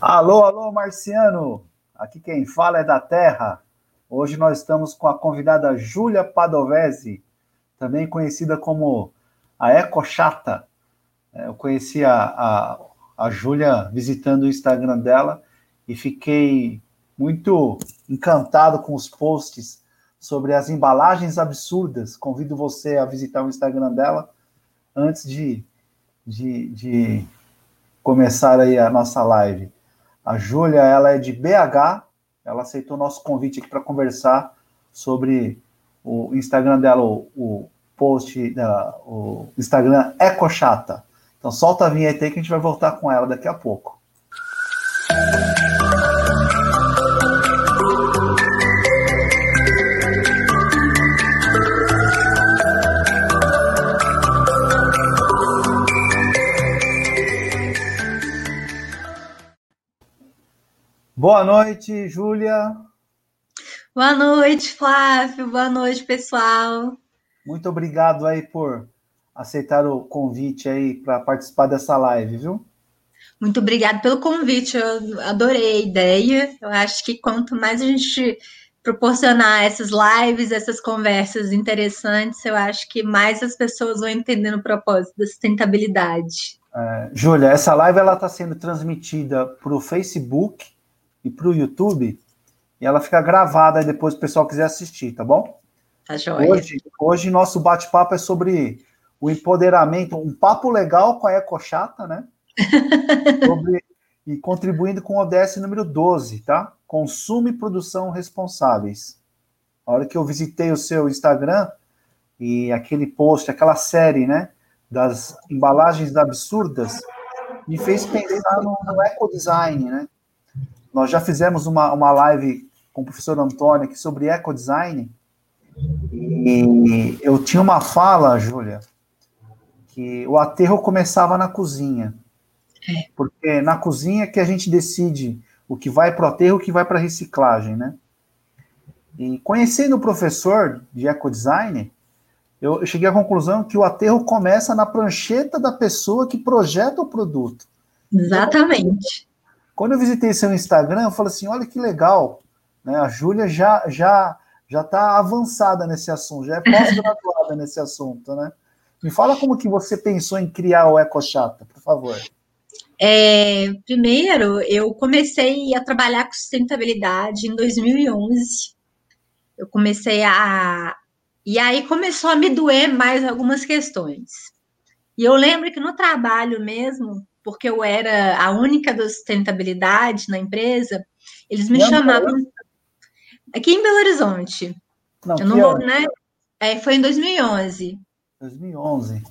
Alô, alô, Marciano! Aqui quem fala é da Terra. Hoje nós estamos com a convidada Júlia Padovese, também conhecida como a Eco Chata. É, eu conheci a, a, a Júlia visitando o Instagram dela e fiquei muito encantado com os posts sobre as embalagens absurdas. Convido você a visitar o Instagram dela antes de, de, de começar aí a nossa live. A Júlia, ela é de BH, ela aceitou nosso convite aqui para conversar sobre o Instagram dela, o, o post, da, o Instagram Ecochata. Então solta a vinheta aí que a gente vai voltar com ela daqui a pouco. Boa noite, Júlia. Boa noite, Flávio. Boa noite, pessoal. Muito obrigado aí por aceitar o convite aí para participar dessa live, viu? Muito obrigada pelo convite. Eu adorei a ideia. Eu acho que quanto mais a gente proporcionar essas lives, essas conversas interessantes, eu acho que mais as pessoas vão entendendo o propósito da sustentabilidade. É, Júlia, essa live ela está sendo transmitida para o Facebook e para o YouTube, e ela fica gravada aí depois o pessoal quiser assistir, tá bom? Tá joia. Hoje, hoje nosso bate-papo é sobre o empoderamento, um papo legal com a Ecochata, né? sobre, e contribuindo com o ODS número 12, tá? Consumo e produção responsáveis. A hora que eu visitei o seu Instagram e aquele post, aquela série, né? Das embalagens absurdas, me fez pensar no, no ecodesign, né? Nós já fizemos uma, uma live com o professor Antônio aqui sobre ecodesign. E eu tinha uma fala, Júlia, que o aterro começava na cozinha. É. Porque na cozinha que a gente decide o que vai para o aterro e o que vai para a reciclagem, né? E conhecendo o professor de ecodesign, eu cheguei à conclusão que o aterro começa na prancheta da pessoa que projeta o produto. Exatamente. Quando eu visitei seu Instagram, eu falei assim: olha que legal, né? A Júlia já já já está avançada nesse assunto, já é pós-graduada nesse assunto, né? Me fala como que você pensou em criar o EcoChata, por favor. É, primeiro, eu comecei a trabalhar com sustentabilidade em 2011. Eu comecei a. E aí começou a me doer mais algumas questões. E eu lembro que no trabalho mesmo, porque eu era a única da sustentabilidade na empresa, eles me chamavam. Aqui em Belo Horizonte. Não, eu não vou, né? É, foi em 2011. 2011.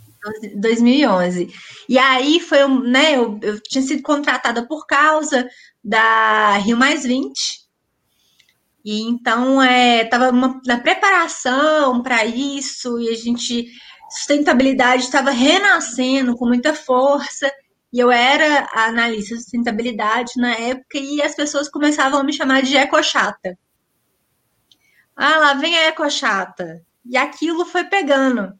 2011. E aí foi, né, eu, eu tinha sido contratada por causa da Rio Mais 20. E então estava é, na preparação para isso, e a gente, sustentabilidade estava renascendo com muita força. E eu era analista de sustentabilidade na época e as pessoas começavam a me chamar de ecochata. Ah, lá vem a ecochata. E aquilo foi pegando.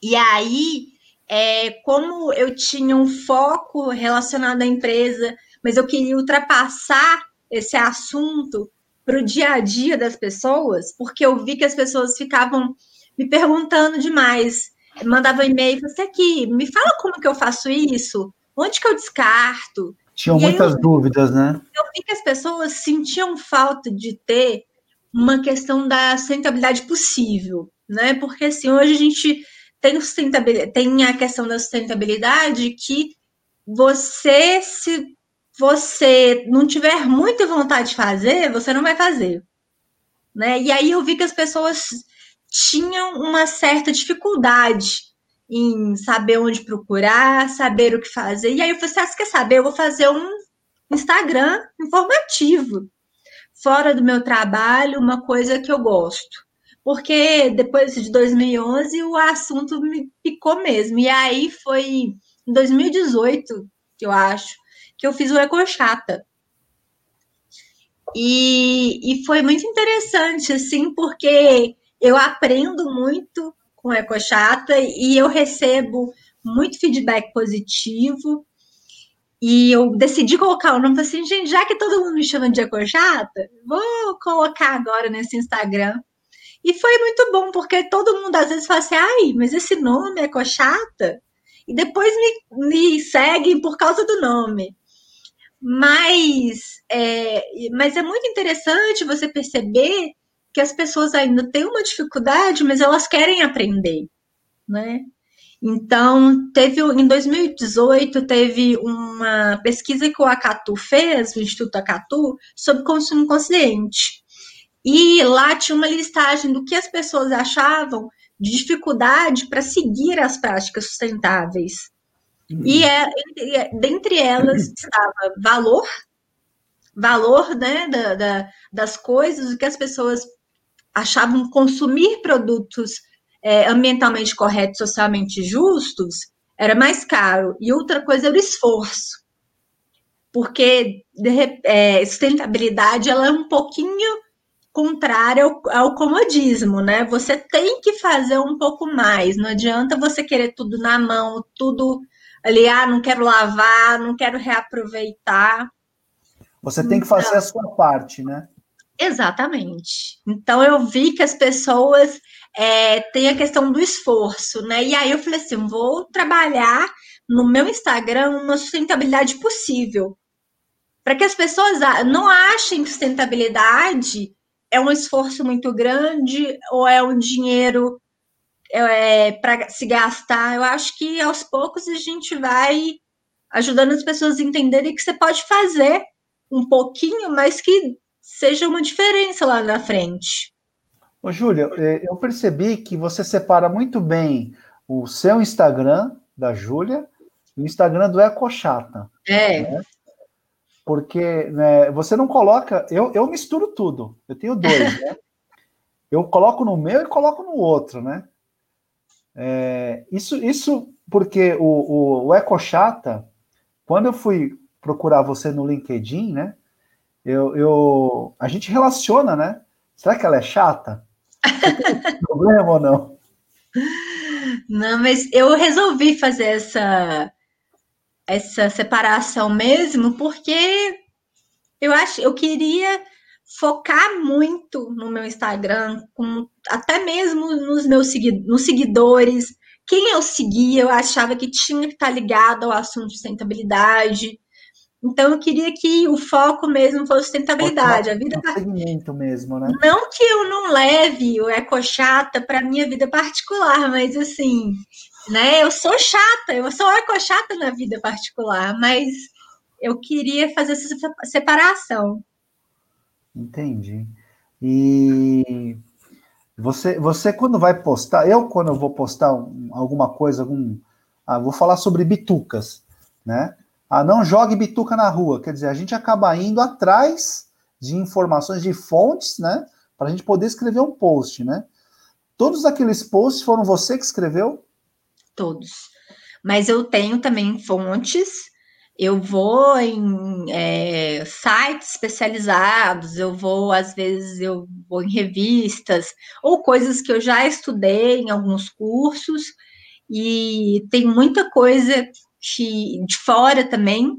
E aí, é, como eu tinha um foco relacionado à empresa, mas eu queria ultrapassar esse assunto para o dia a dia das pessoas, porque eu vi que as pessoas ficavam me perguntando demais. Mandava um e-mail, você aqui, me fala como que eu faço isso? Onde que eu descarto? Tinham e muitas eu, dúvidas, né? Eu vi que as pessoas sentiam falta de ter uma questão da sustentabilidade possível, né? Porque assim, hoje a gente tem sustentabilidade, tem a questão da sustentabilidade que você se você não tiver muita vontade de fazer, você não vai fazer. Né? E aí eu vi que as pessoas tinham uma certa dificuldade em saber onde procurar, saber o que fazer. E aí eu falei assim, ah, você quer saber? Eu vou fazer um Instagram informativo, fora do meu trabalho, uma coisa que eu gosto. Porque depois de 2011 o assunto me picou mesmo. E aí foi em 2018, que eu acho, que eu fiz o Ecochata. E, e foi muito interessante, assim, porque eu aprendo muito com Ecochata e eu recebo muito feedback positivo. E eu decidi colocar o nome, assim, gente, já que todo mundo me chama de Ecochata, vou colocar agora nesse Instagram. E foi muito bom, porque todo mundo às vezes fala assim, ai, mas esse nome é Cochata? E depois me, me seguem por causa do nome. Mas é, mas é muito interessante você perceber que as pessoas ainda têm uma dificuldade, mas elas querem aprender, né? Então, teve em 2018 teve uma pesquisa que o Acatu fez, o Instituto Acatu, sobre consumo consciente. E lá tinha uma listagem do que as pessoas achavam de dificuldade para seguir as práticas sustentáveis. Uhum. E é, dentre elas estava valor, valor né, da, da, das coisas, o que as pessoas achavam consumir produtos é, ambientalmente corretos, socialmente justos, era mais caro. E outra coisa era o esforço. Porque de, é, sustentabilidade ela é um pouquinho contrária ao, ao, comodismo, né? Você tem que fazer um pouco mais. Não adianta você querer tudo na mão, tudo ali, ah, não quero lavar, não quero reaproveitar. Você tem que fazer então, a sua parte, né? Exatamente. Então eu vi que as pessoas é, têm a questão do esforço, né? E aí eu falei assim: vou trabalhar no meu Instagram uma sustentabilidade possível. Para que as pessoas não achem que sustentabilidade é um esforço muito grande ou é um dinheiro é, para se gastar. Eu acho que aos poucos a gente vai ajudando as pessoas a entenderem que você pode fazer um pouquinho, mas que seja uma diferença lá na frente. Ô, Júlia, é, eu percebi que você separa muito bem o seu Instagram da Júlia e o Instagram do Ecochata. É. Né? Porque né, você não coloca. Eu, eu misturo tudo. Eu tenho dois, né? Eu coloco no meu e coloco no outro, né? É, isso, isso porque o, o, o Ecochata, quando eu fui procurar você no LinkedIn, né? Eu, eu, a gente relaciona, né? Será que ela é chata? Problema ou não? Não, mas eu resolvi fazer essa essa separação mesmo porque eu acho, eu queria focar muito no meu Instagram, com, até mesmo nos meus nos seguidores. Quem eu seguia, eu achava que tinha que estar ligado ao assunto de sustentabilidade. Então eu queria que o foco mesmo fosse sustentabilidade, a vida segmento mesmo, né? Não que eu não leve o eco chata para minha vida particular, mas assim, né? Eu sou chata, eu sou eco chata na vida particular, mas eu queria fazer essa separação. Entendi. E você, você quando vai postar, eu quando eu vou postar alguma coisa, algum, ah, vou falar sobre bitucas, né? Ah, não jogue bituca na rua. Quer dizer, a gente acaba indo atrás de informações, de fontes, né? Para a gente poder escrever um post, né? Todos aqueles posts foram você que escreveu? Todos. Mas eu tenho também fontes. Eu vou em é, sites especializados, eu vou, às vezes, eu vou em revistas, ou coisas que eu já estudei em alguns cursos, e tem muita coisa de fora também,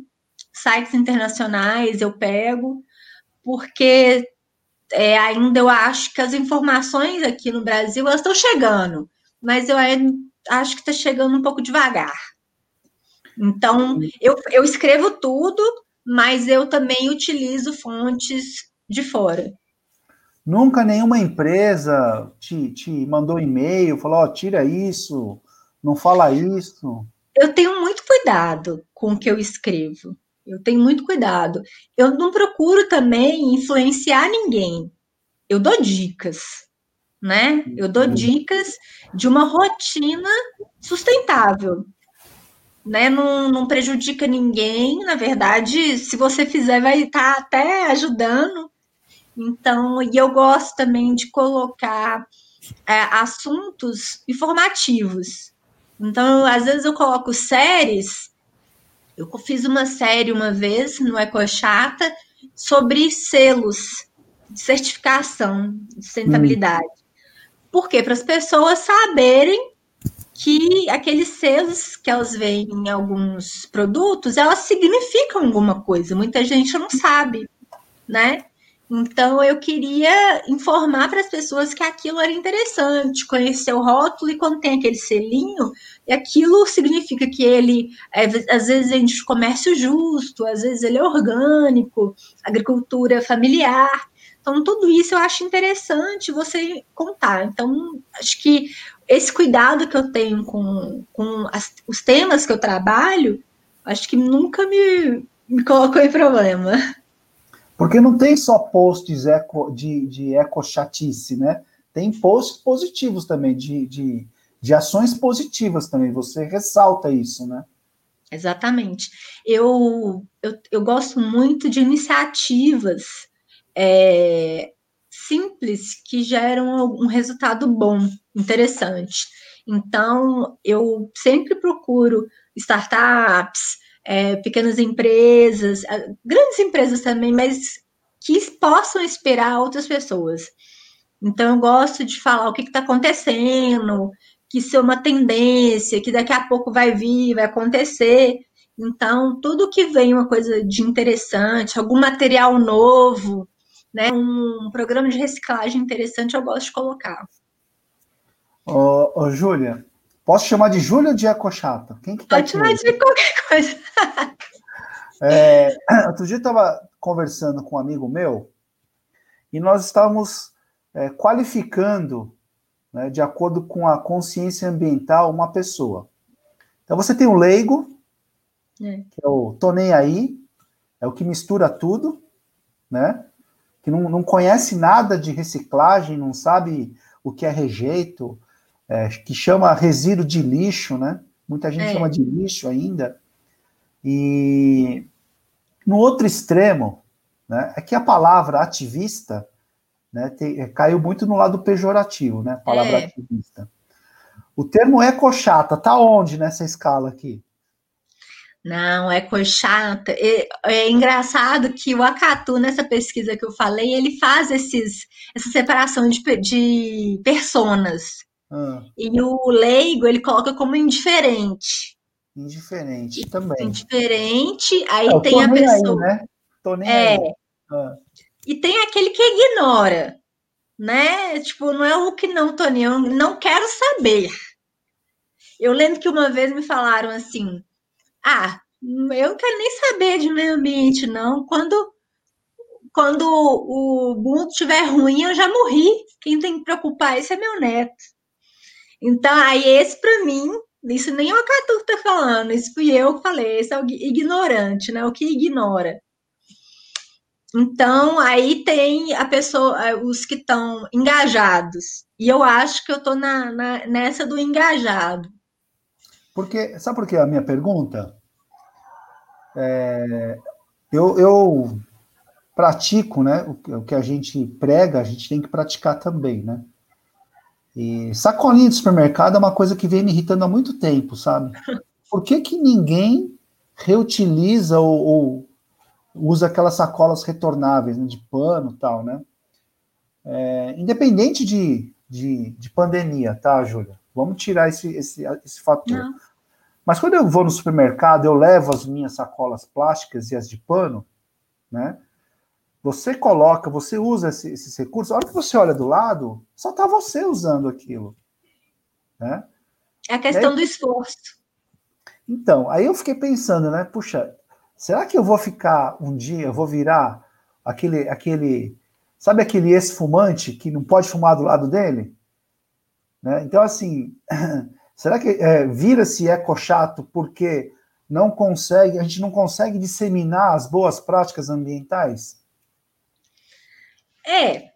sites internacionais eu pego, porque é, ainda eu acho que as informações aqui no Brasil elas estão chegando, mas eu acho que está chegando um pouco devagar. Então, eu, eu escrevo tudo, mas eu também utilizo fontes de fora. Nunca nenhuma empresa te, te mandou e-mail, falou, oh, tira isso, não fala isso eu tenho muito cuidado com o que eu escrevo. Eu tenho muito cuidado. Eu não procuro também influenciar ninguém. Eu dou dicas, né? Eu dou uhum. dicas de uma rotina sustentável. Né? Não, não prejudica ninguém. Na verdade, se você fizer, vai estar tá até ajudando. Então, e eu gosto também de colocar é, assuntos informativos. Então, às vezes eu coloco séries. Eu fiz uma série uma vez no Ecochata sobre selos de certificação de sustentabilidade. Hum. Por quê? Para as pessoas saberem que aqueles selos que elas veem em alguns produtos, elas significam alguma coisa. Muita gente não sabe, né? Então eu queria informar para as pessoas que aquilo era interessante, conhecer o rótulo e quando tem aquele selinho, aquilo significa que ele é, às vezes é de comércio justo, às vezes ele é orgânico, agricultura familiar. Então tudo isso eu acho interessante você contar. Então acho que esse cuidado que eu tenho com, com as, os temas que eu trabalho, acho que nunca me, me colocou em problema. Porque não tem só posts eco, de, de eco-chatice, né? Tem posts positivos também, de, de, de ações positivas também. Você ressalta isso, né? Exatamente. Eu, eu, eu gosto muito de iniciativas é, simples que geram um resultado bom, interessante. Então, eu sempre procuro startups, é, pequenas empresas, grandes empresas também, mas que possam inspirar outras pessoas. Então, eu gosto de falar o que está acontecendo, que isso é uma tendência, que daqui a pouco vai vir, vai acontecer. Então, tudo que vem uma coisa de interessante, algum material novo, né, um programa de reciclagem interessante, eu gosto de colocar. Ô, ô Júlia, Posso chamar de Júlia ou de Ecochata? Quem que tá Pode chamar de qualquer coisa. é, outro dia eu estava conversando com um amigo meu e nós estávamos é, qualificando, né, de acordo com a consciência ambiental, uma pessoa. Então você tem o leigo, é. que é o tô nem aí, é o que mistura tudo, né? Que não, não conhece nada de reciclagem, não sabe o que é rejeito, é, que chama resíduo de lixo, né? Muita gente é. chama de lixo ainda. E no outro extremo, né, é que a palavra ativista né, te, é, caiu muito no lado pejorativo, né? A palavra é. ativista. O termo ecochata tá onde nessa escala aqui? Não, ecochata. É, é engraçado que o Acatu, nessa pesquisa que eu falei, ele faz esses, essa separação de, de personas. Ah. E o leigo ele coloca como indiferente. Indiferente também. Indiferente, aí é, tem a pessoa. Aí, né? Tô nem é. Aí. Ah. E tem aquele que ignora, né? Tipo, não é o que não, Tony, eu não quero saber. Eu lembro que uma vez me falaram assim: ah, eu não quero nem saber de meio ambiente, não. Quando, quando o mundo estiver ruim, eu já morri. Quem tem que preocupar isso é meu neto. Então, aí esse para mim, isso nem o Catu tá falando, isso fui eu que falei, esse é o ignorante, né? O que ignora. Então, aí tem a pessoa, os que estão engajados. E eu acho que eu tô na, na, nessa do engajado. Porque, sabe por que a minha pergunta? É, eu, eu pratico, né? O que a gente prega, a gente tem que praticar também, né? E sacolinha de supermercado é uma coisa que vem me irritando há muito tempo, sabe? Por que, que ninguém reutiliza ou, ou usa aquelas sacolas retornáveis, né, de pano e tal, né? É, independente de, de, de, pandemia, tá, Júlia? Vamos tirar esse, esse, esse fator. Não. Mas quando eu vou no supermercado, eu levo as minhas sacolas plásticas e as de pano, né? Você coloca, você usa esse, esses recursos, a hora que você olha do lado, só está você usando aquilo. Né? É a questão aí, do esforço. Então, aí eu fiquei pensando, né? Puxa, será que eu vou ficar um dia, eu vou virar aquele, aquele, sabe aquele ex-fumante que não pode fumar do lado dele? Né? Então, assim, será que é, vira-se eco-chato porque não consegue, a gente não consegue disseminar as boas práticas ambientais? É,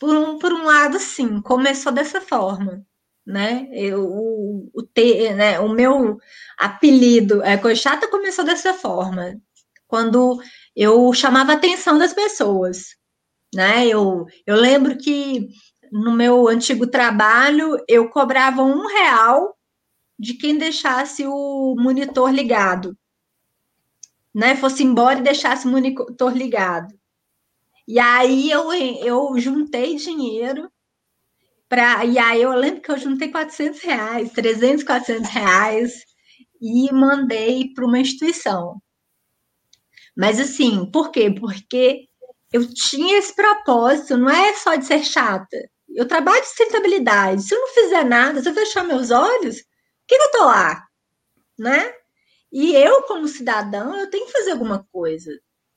por um, por um lado, sim, começou dessa forma, né? Eu, o, o, te, né, o meu apelido, é, Cochata, começou dessa forma, quando eu chamava a atenção das pessoas, né? Eu, eu lembro que no meu antigo trabalho eu cobrava um real de quem deixasse o monitor ligado, né? Fosse embora e deixasse o monitor ligado. E aí eu, eu juntei dinheiro Pra, e aí eu lembro que eu juntei 400 reais, 300, 400 reais e mandei para uma instituição. Mas assim, por quê? Porque eu tinha esse propósito, não é só de ser chata. Eu trabalho de sustentabilidade. Se eu não fizer nada, se eu fechar meus olhos, o que, que eu tô lá? Né? E eu, como cidadão, eu tenho que fazer alguma coisa.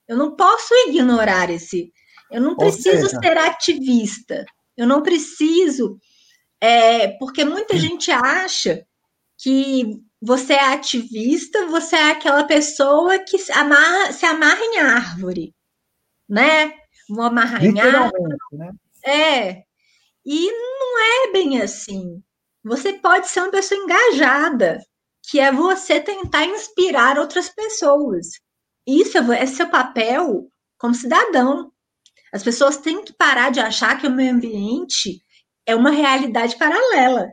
Eu não posso ignorar esse. Eu não preciso ser ativista. Eu não preciso. É, porque muita gente acha que você é ativista, você é aquela pessoa que se amarra, se amarra em árvore, né? Vou amarrar em árvore. Né? É. E não é bem assim. Você pode ser uma pessoa engajada, que é você tentar inspirar outras pessoas. Isso é, é seu papel como cidadão. As pessoas têm que parar de achar que o meio ambiente é uma realidade paralela.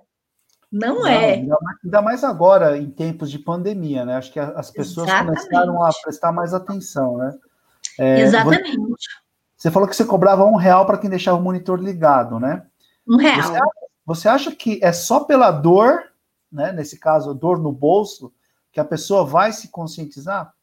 Não, Não é. Ainda mais agora, em tempos de pandemia, né? Acho que as pessoas Exatamente. começaram a prestar mais atenção, né? É, Exatamente. Você, falou que você cobrava um real para quem deixava o monitor ligado, né? Um real. Você acha, você acha que é só pela dor, né? Nesse caso, dor no bolso, que a pessoa vai se conscientizar?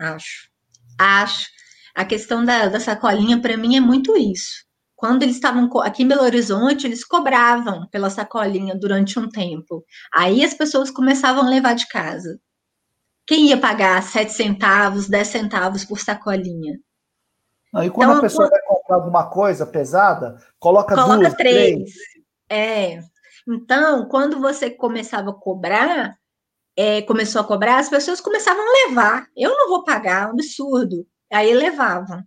Acho. Acho. A questão da, da sacolinha, para mim, é muito isso. Quando eles estavam aqui em Belo Horizonte, eles cobravam pela sacolinha durante um tempo. Aí as pessoas começavam a levar de casa. Quem ia pagar 7 centavos, 10 centavos por sacolinha? Não, e quando então, a pessoa quando... vai comprar alguma coisa pesada, coloca, coloca duas, três. três. É. Então, quando você começava a cobrar, é, começou a cobrar, as pessoas começavam a levar. Eu não vou pagar, é um absurdo. Aí levavam.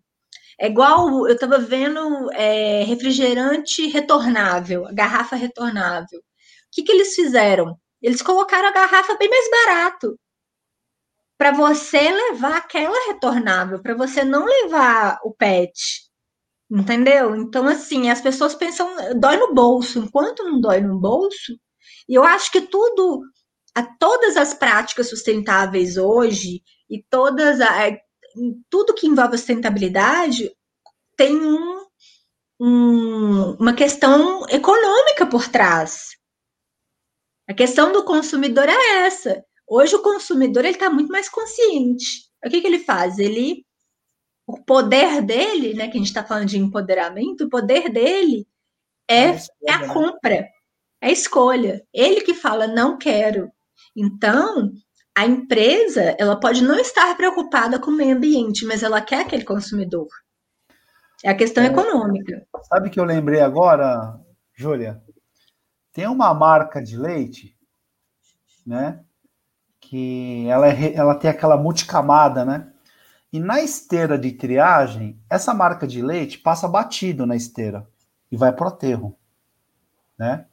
É igual, eu estava vendo é, refrigerante retornável, garrafa retornável. O que, que eles fizeram? Eles colocaram a garrafa bem mais barato para você levar aquela retornável, para você não levar o PET. Entendeu? Então, assim, as pessoas pensam, dói no bolso, enquanto não dói no bolso, e eu acho que tudo, a, todas as práticas sustentáveis hoje, e todas a, tudo que envolve sustentabilidade tem um, um, uma questão econômica por trás. A questão do consumidor é essa. Hoje o consumidor ele está muito mais consciente. O que, que ele faz? Ele, o poder dele, né? Que a gente está falando de empoderamento, o poder dele é, é, é a né? compra, é a escolha. Ele que fala não quero. Então a empresa ela pode não estar preocupada com o meio ambiente, mas ela quer aquele consumidor. É a questão é, econômica. Sabe que eu lembrei agora, Júlia? Tem uma marca de leite, né? Que ela, é, ela tem aquela multicamada, né? E na esteira de triagem, essa marca de leite passa batido na esteira e vai pro aterro, né?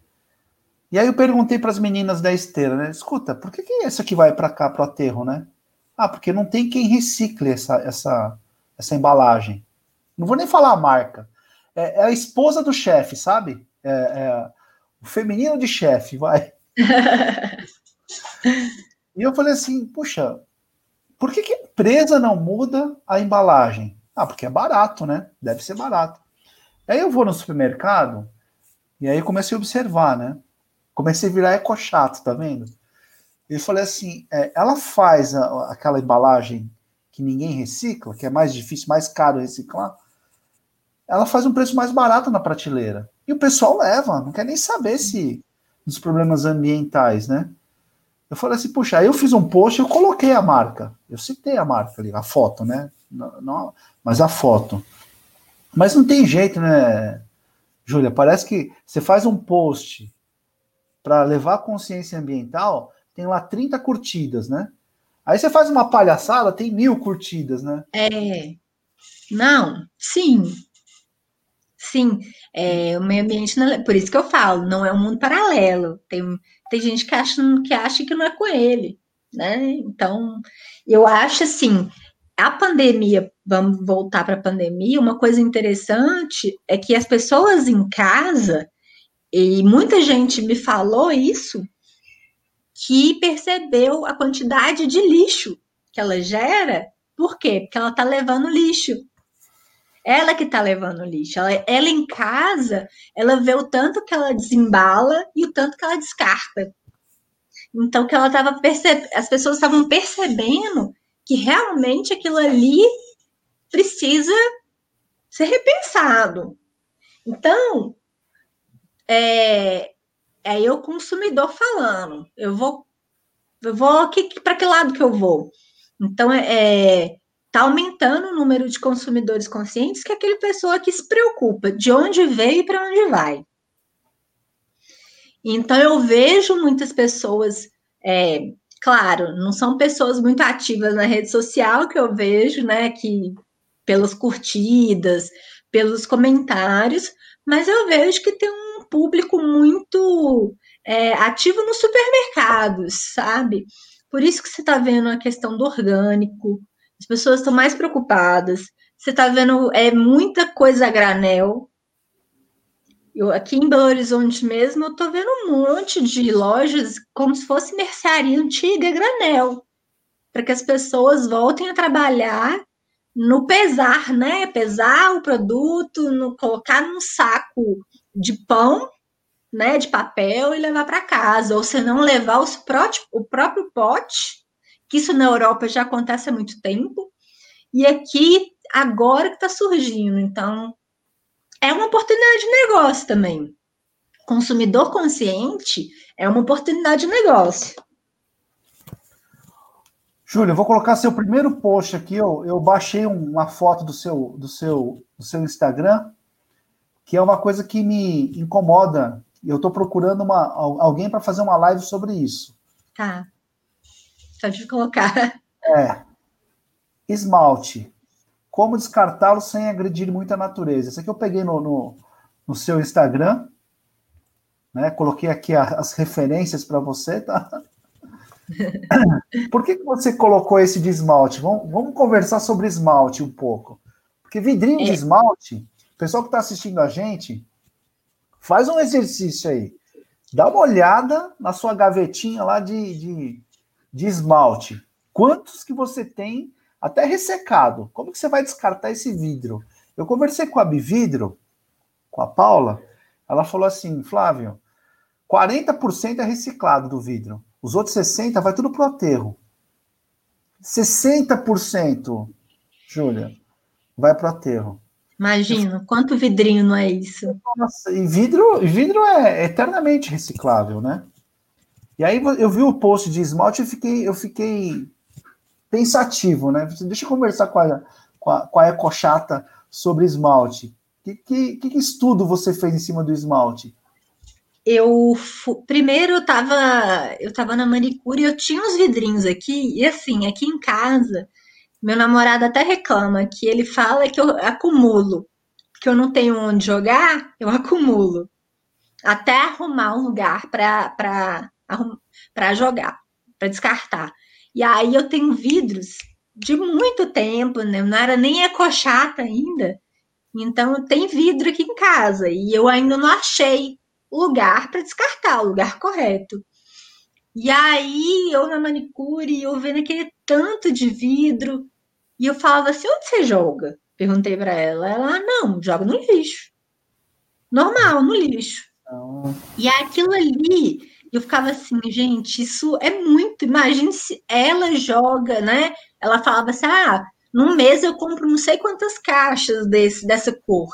E aí eu perguntei para as meninas da esteira, né? Escuta, por que, que essa aqui vai para cá, para o aterro, né? Ah, porque não tem quem recicle essa, essa, essa embalagem. Não vou nem falar a marca. É, é a esposa do chefe, sabe? É, é, o feminino de chefe, vai. e eu falei assim, puxa, por que, que a empresa não muda a embalagem? Ah, porque é barato, né? Deve ser barato. Aí eu vou no supermercado e aí comecei a observar, né? Comecei a virar eco-chato, tá vendo? E falei assim: é, ela faz a, aquela embalagem que ninguém recicla, que é mais difícil, mais caro reciclar, ela faz um preço mais barato na prateleira. E o pessoal leva, não quer nem saber se dos problemas ambientais, né? Eu falei assim, puxa, aí eu fiz um post, eu coloquei a marca, eu citei a marca ali, a foto, né? Não, não, mas a foto. Mas não tem jeito, né, Júlia? Parece que você faz um post para levar consciência ambiental, tem lá 30 curtidas, né? Aí você faz uma palhaçada, tem mil curtidas, né? É. Não, sim. Sim, é, o meio ambiente, não, é, por isso que eu falo, não é um mundo paralelo. Tem, tem gente que acha, que acha que não é com ele, né? Então, eu acho assim, a pandemia, vamos voltar para a pandemia, uma coisa interessante é que as pessoas em casa, e muita gente me falou isso, que percebeu a quantidade de lixo que ela gera. Por quê? Porque ela está levando lixo. Ela que tá levando lixo. Ela, ela em casa, ela vê o tanto que ela desembala e o tanto que ela descarta. Então, que ela tava percebendo, as pessoas estavam percebendo que realmente aquilo ali precisa ser repensado. Então, é, é eu consumidor falando, eu vou, eu vou para que lado que eu vou? Então, é, é tá aumentando o número de consumidores conscientes, que é aquele pessoa que se preocupa de onde veio e para onde vai. Então, eu vejo muitas pessoas, é, claro, não são pessoas muito ativas na rede social que eu vejo, né, que pelas curtidas, pelos comentários, mas eu vejo que tem um público muito é, ativo nos supermercados, sabe? Por isso que você está vendo a questão do orgânico, as pessoas estão mais preocupadas. Você está vendo é muita coisa a granel. Eu, aqui em Belo Horizonte mesmo, eu estou vendo um monte de lojas como se fosse mercearia antiga granel, para que as pessoas voltem a trabalhar no pesar, né? Pesar o produto, no colocar num saco de pão, né? De papel e levar para casa, ou se não levar os o próprio pote que isso na Europa já acontece há muito tempo, e aqui agora que está surgindo. Então, é uma oportunidade de negócio também. Consumidor consciente é uma oportunidade de negócio. Júlio, eu vou colocar seu primeiro post aqui. Eu, eu baixei uma foto do seu, do, seu, do seu Instagram, que é uma coisa que me incomoda. Eu estou procurando uma, alguém para fazer uma live sobre isso. Tá. Pode colocar. É. Esmalte. Como descartá-lo sem agredir muito a natureza. Isso aqui eu peguei no, no, no seu Instagram. Né? Coloquei aqui a, as referências para você, tá? Por que, que você colocou esse de esmalte? Vamos, vamos conversar sobre esmalte um pouco. Porque vidrinho é. de esmalte, o pessoal que está assistindo a gente, faz um exercício aí. Dá uma olhada na sua gavetinha lá de, de de esmalte, quantos que você tem até ressecado? Como que você vai descartar esse vidro? Eu conversei com a Bividro, com a Paula, ela falou assim, Flávio, 40% é reciclado do vidro, os outros 60% vai tudo pro aterro. 60%, Júlia, vai pro aterro. Imagina, quanto vidrinho não é isso? Nossa, e vidro, vidro é eternamente reciclável, né? E aí eu vi o post de esmalte e fiquei, eu fiquei pensativo, né? Deixa eu conversar com a, com a, com a Ecochata sobre esmalte. Que, que, que estudo você fez em cima do esmalte? Eu primeiro eu tava, eu tava na manicure e eu tinha uns vidrinhos aqui, e assim, aqui em casa, meu namorado até reclama que ele fala que eu acumulo, que eu não tenho onde jogar, eu acumulo. Até arrumar um lugar para jogar, para descartar. E aí eu tenho vidros de muito tempo, né? não era nem ecochata ainda. Então tem vidro aqui em casa e eu ainda não achei lugar para descartar, o lugar correto. E aí eu na manicure, eu vendo aquele tanto de vidro, e eu falava assim: onde você joga? Perguntei para ela. Ela, ah, não, joga no lixo. Normal, no lixo. Não. E aquilo ali eu ficava assim, gente, isso é muito. Imagine se ela joga, né? Ela falava assim: ah, num mês eu compro não sei quantas caixas desse, dessa cor.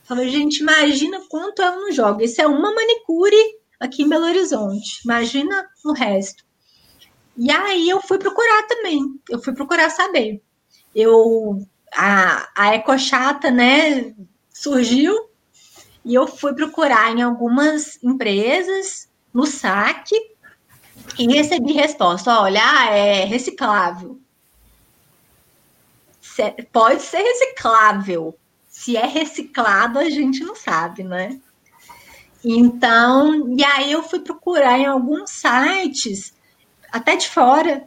Eu falava, gente, imagina quanto ela não joga. Isso é uma manicure aqui em Belo Horizonte. Imagina o resto. E aí eu fui procurar também. Eu fui procurar saber. Eu a, a Ecochata, né, surgiu e eu fui procurar em algumas empresas no saque e recebi resposta: olha, é reciclável. Pode ser reciclável. Se é reciclado, a gente não sabe, né? Então, e aí eu fui procurar em alguns sites, até de fora,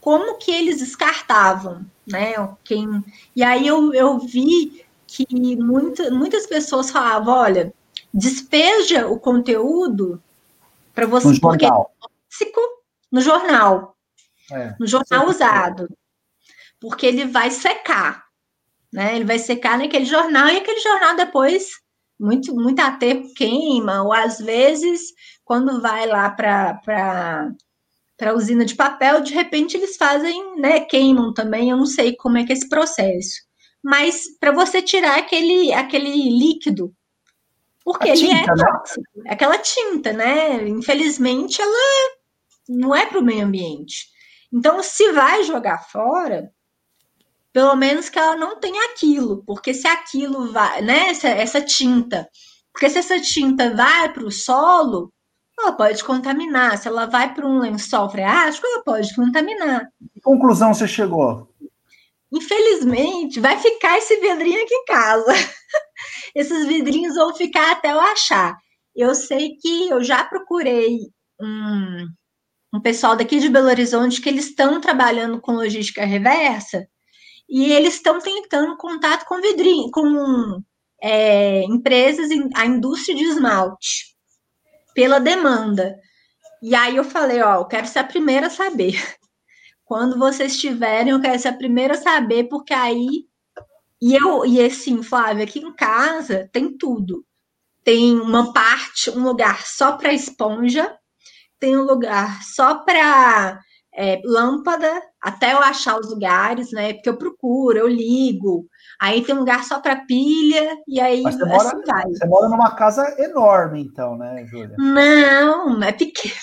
como que eles descartavam, né? Quem... E aí eu, eu vi que muita, muitas pessoas falavam, olha, despeja o conteúdo para você, no porque jornal. é tóxico no jornal. É, no jornal usado. Porque ele vai secar. né? Ele vai secar naquele jornal e aquele jornal depois, muito, muito aterro queima, ou às vezes, quando vai lá para para a usina de papel, de repente eles fazem, né, queimam também, eu não sei como é que é esse processo. Mas para você tirar aquele, aquele líquido, porque ele é né? tóxico, né? aquela tinta, né? Infelizmente, ela não é para o meio ambiente. Então, se vai jogar fora, pelo menos que ela não tenha aquilo, porque se aquilo vai, né, essa, essa tinta, porque se essa tinta vai para o solo, ela pode contaminar. Se ela vai para um lençol freático, ela pode contaminar. Que conclusão você chegou? Infelizmente, vai ficar esse vidrinho aqui em casa. Esses vidrinhos vão ficar até eu achar. Eu sei que eu já procurei um, um pessoal daqui de Belo Horizonte que eles estão trabalhando com logística reversa e eles estão tentando contato com vidrinho, com é, empresas, a indústria de esmalte pela demanda. E aí eu falei, ó, eu quero ser a primeira a saber. Quando vocês tiverem, eu quero ser a primeira a saber, porque aí. E eu, e assim, Flávia, aqui em casa tem tudo. Tem uma parte, um lugar só para esponja, tem um lugar só para é, lâmpada, até eu achar os lugares, né? Porque eu procuro, eu ligo, Aí tem um lugar só para pilha, e aí Mas você, mora, assim vai. você mora numa casa enorme, então, né, Júlia? Não, é pequena.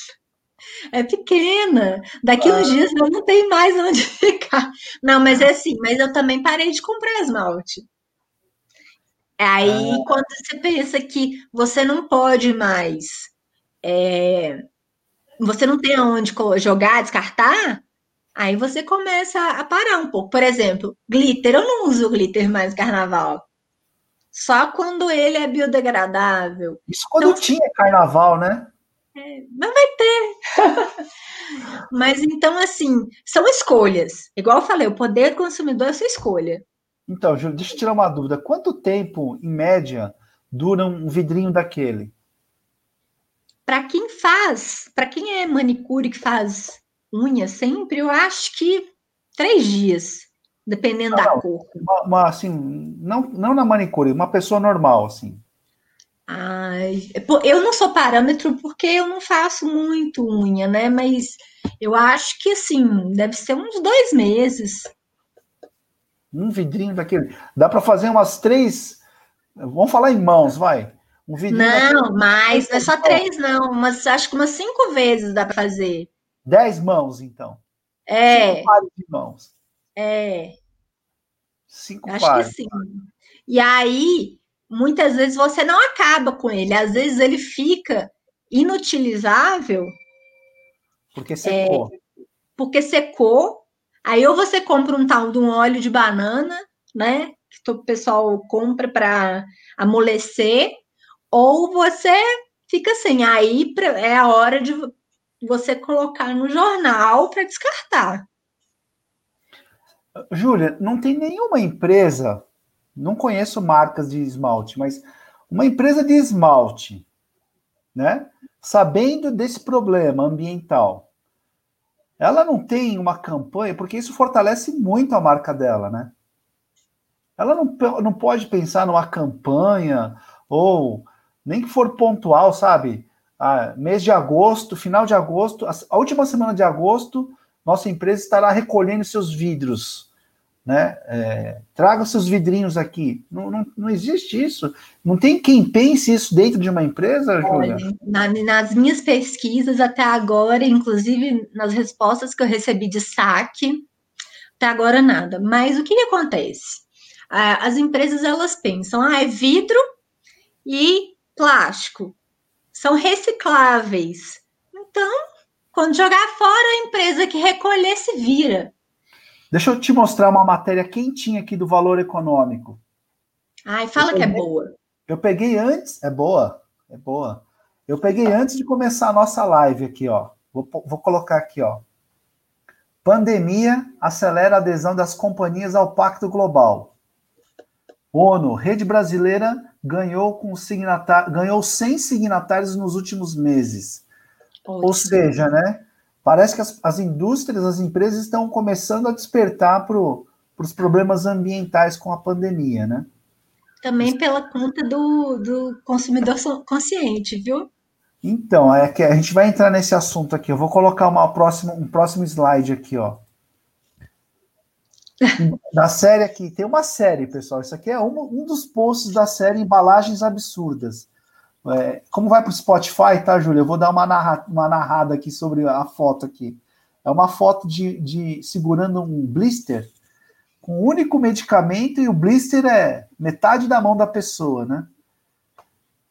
É pequena. Daqui ah. uns dias eu não tenho mais onde ficar. Não, mas é assim, mas eu também parei de comprar esmalte. Aí, ah. quando você pensa que você não pode mais, é, você não tem onde jogar, descartar, Aí você começa a parar um pouco. Por exemplo, glitter. Eu não uso glitter mais no carnaval. Só quando ele é biodegradável. Isso quando então, tinha carnaval, né? É, não vai ter. Mas então, assim, são escolhas. Igual eu falei, o poder do consumidor é sua escolha. Então, Júlio, deixa eu tirar uma dúvida. Quanto tempo, em média, dura um vidrinho daquele? Para quem faz, para quem é manicure que faz unha sempre, eu acho que três dias, dependendo não, da cor. Uma, uma, assim, não, não na manicure, uma pessoa normal, assim. Ai, eu não sou parâmetro porque eu não faço muito unha, né? Mas eu acho que assim, deve ser uns dois meses. Um vidrinho daquele. Dá para fazer umas três. Vamos falar em mãos, vai. Um vidrinho não, daquele... mas não é só três, não. Mas acho que umas cinco vezes dá para fazer. Dez mãos, então. É. Cinco pares de mãos. É. Cinco Acho pares. que sim. E aí, muitas vezes você não acaba com ele. Às vezes ele fica inutilizável. Porque secou. É, porque secou. Aí ou você compra um tal de um óleo de banana, né? Que o pessoal compra para amolecer, ou você fica. Assim, aí é a hora de você colocar no jornal para descartar. Júlia, não tem nenhuma empresa, não conheço marcas de esmalte, mas uma empresa de esmalte, né? Sabendo desse problema ambiental, ela não tem uma campanha, porque isso fortalece muito a marca dela, né? Ela não, não pode pensar numa campanha, ou nem que for pontual, sabe? Ah, mês de agosto, final de agosto, a última semana de agosto, nossa empresa estará recolhendo seus vidros. Né? É, traga seus vidrinhos aqui. Não, não, não, existe isso. Não tem quem pense isso dentro de uma empresa, Júlia? Na, nas minhas pesquisas até agora, inclusive nas respostas que eu recebi de saque, até agora nada. Mas o que, que acontece? As empresas elas pensam, ah, é vidro e plástico são recicláveis. Então, quando jogar fora, a empresa que recolher se vira. Deixa eu te mostrar uma matéria quentinha aqui do valor econômico. Ai, fala peguei, que é boa. Eu peguei antes, é boa, é boa. Eu peguei antes de começar a nossa live aqui, ó. Vou, vou colocar aqui, ó. Pandemia acelera a adesão das companhias ao Pacto Global. ONU, Rede Brasileira ganhou com signatar, ganhou 100 signatários nos últimos meses. Ótimo. Ou seja, né? Parece que as, as, indústrias, as empresas estão começando a despertar para os problemas ambientais com a pandemia, né? Também pela conta do, do consumidor consciente, viu? Então, é que a gente vai entrar nesse assunto aqui. Eu vou colocar uma próxima, um próximo slide aqui, ó. Na série aqui, tem uma série, pessoal. Isso aqui é um, um dos posts da série Embalagens Absurdas. É, como vai para o Spotify, tá, Júlia? Eu vou dar uma, narra, uma narrada aqui sobre a foto aqui. É uma foto de, de segurando um blister com um único medicamento e o blister é metade da mão da pessoa, né?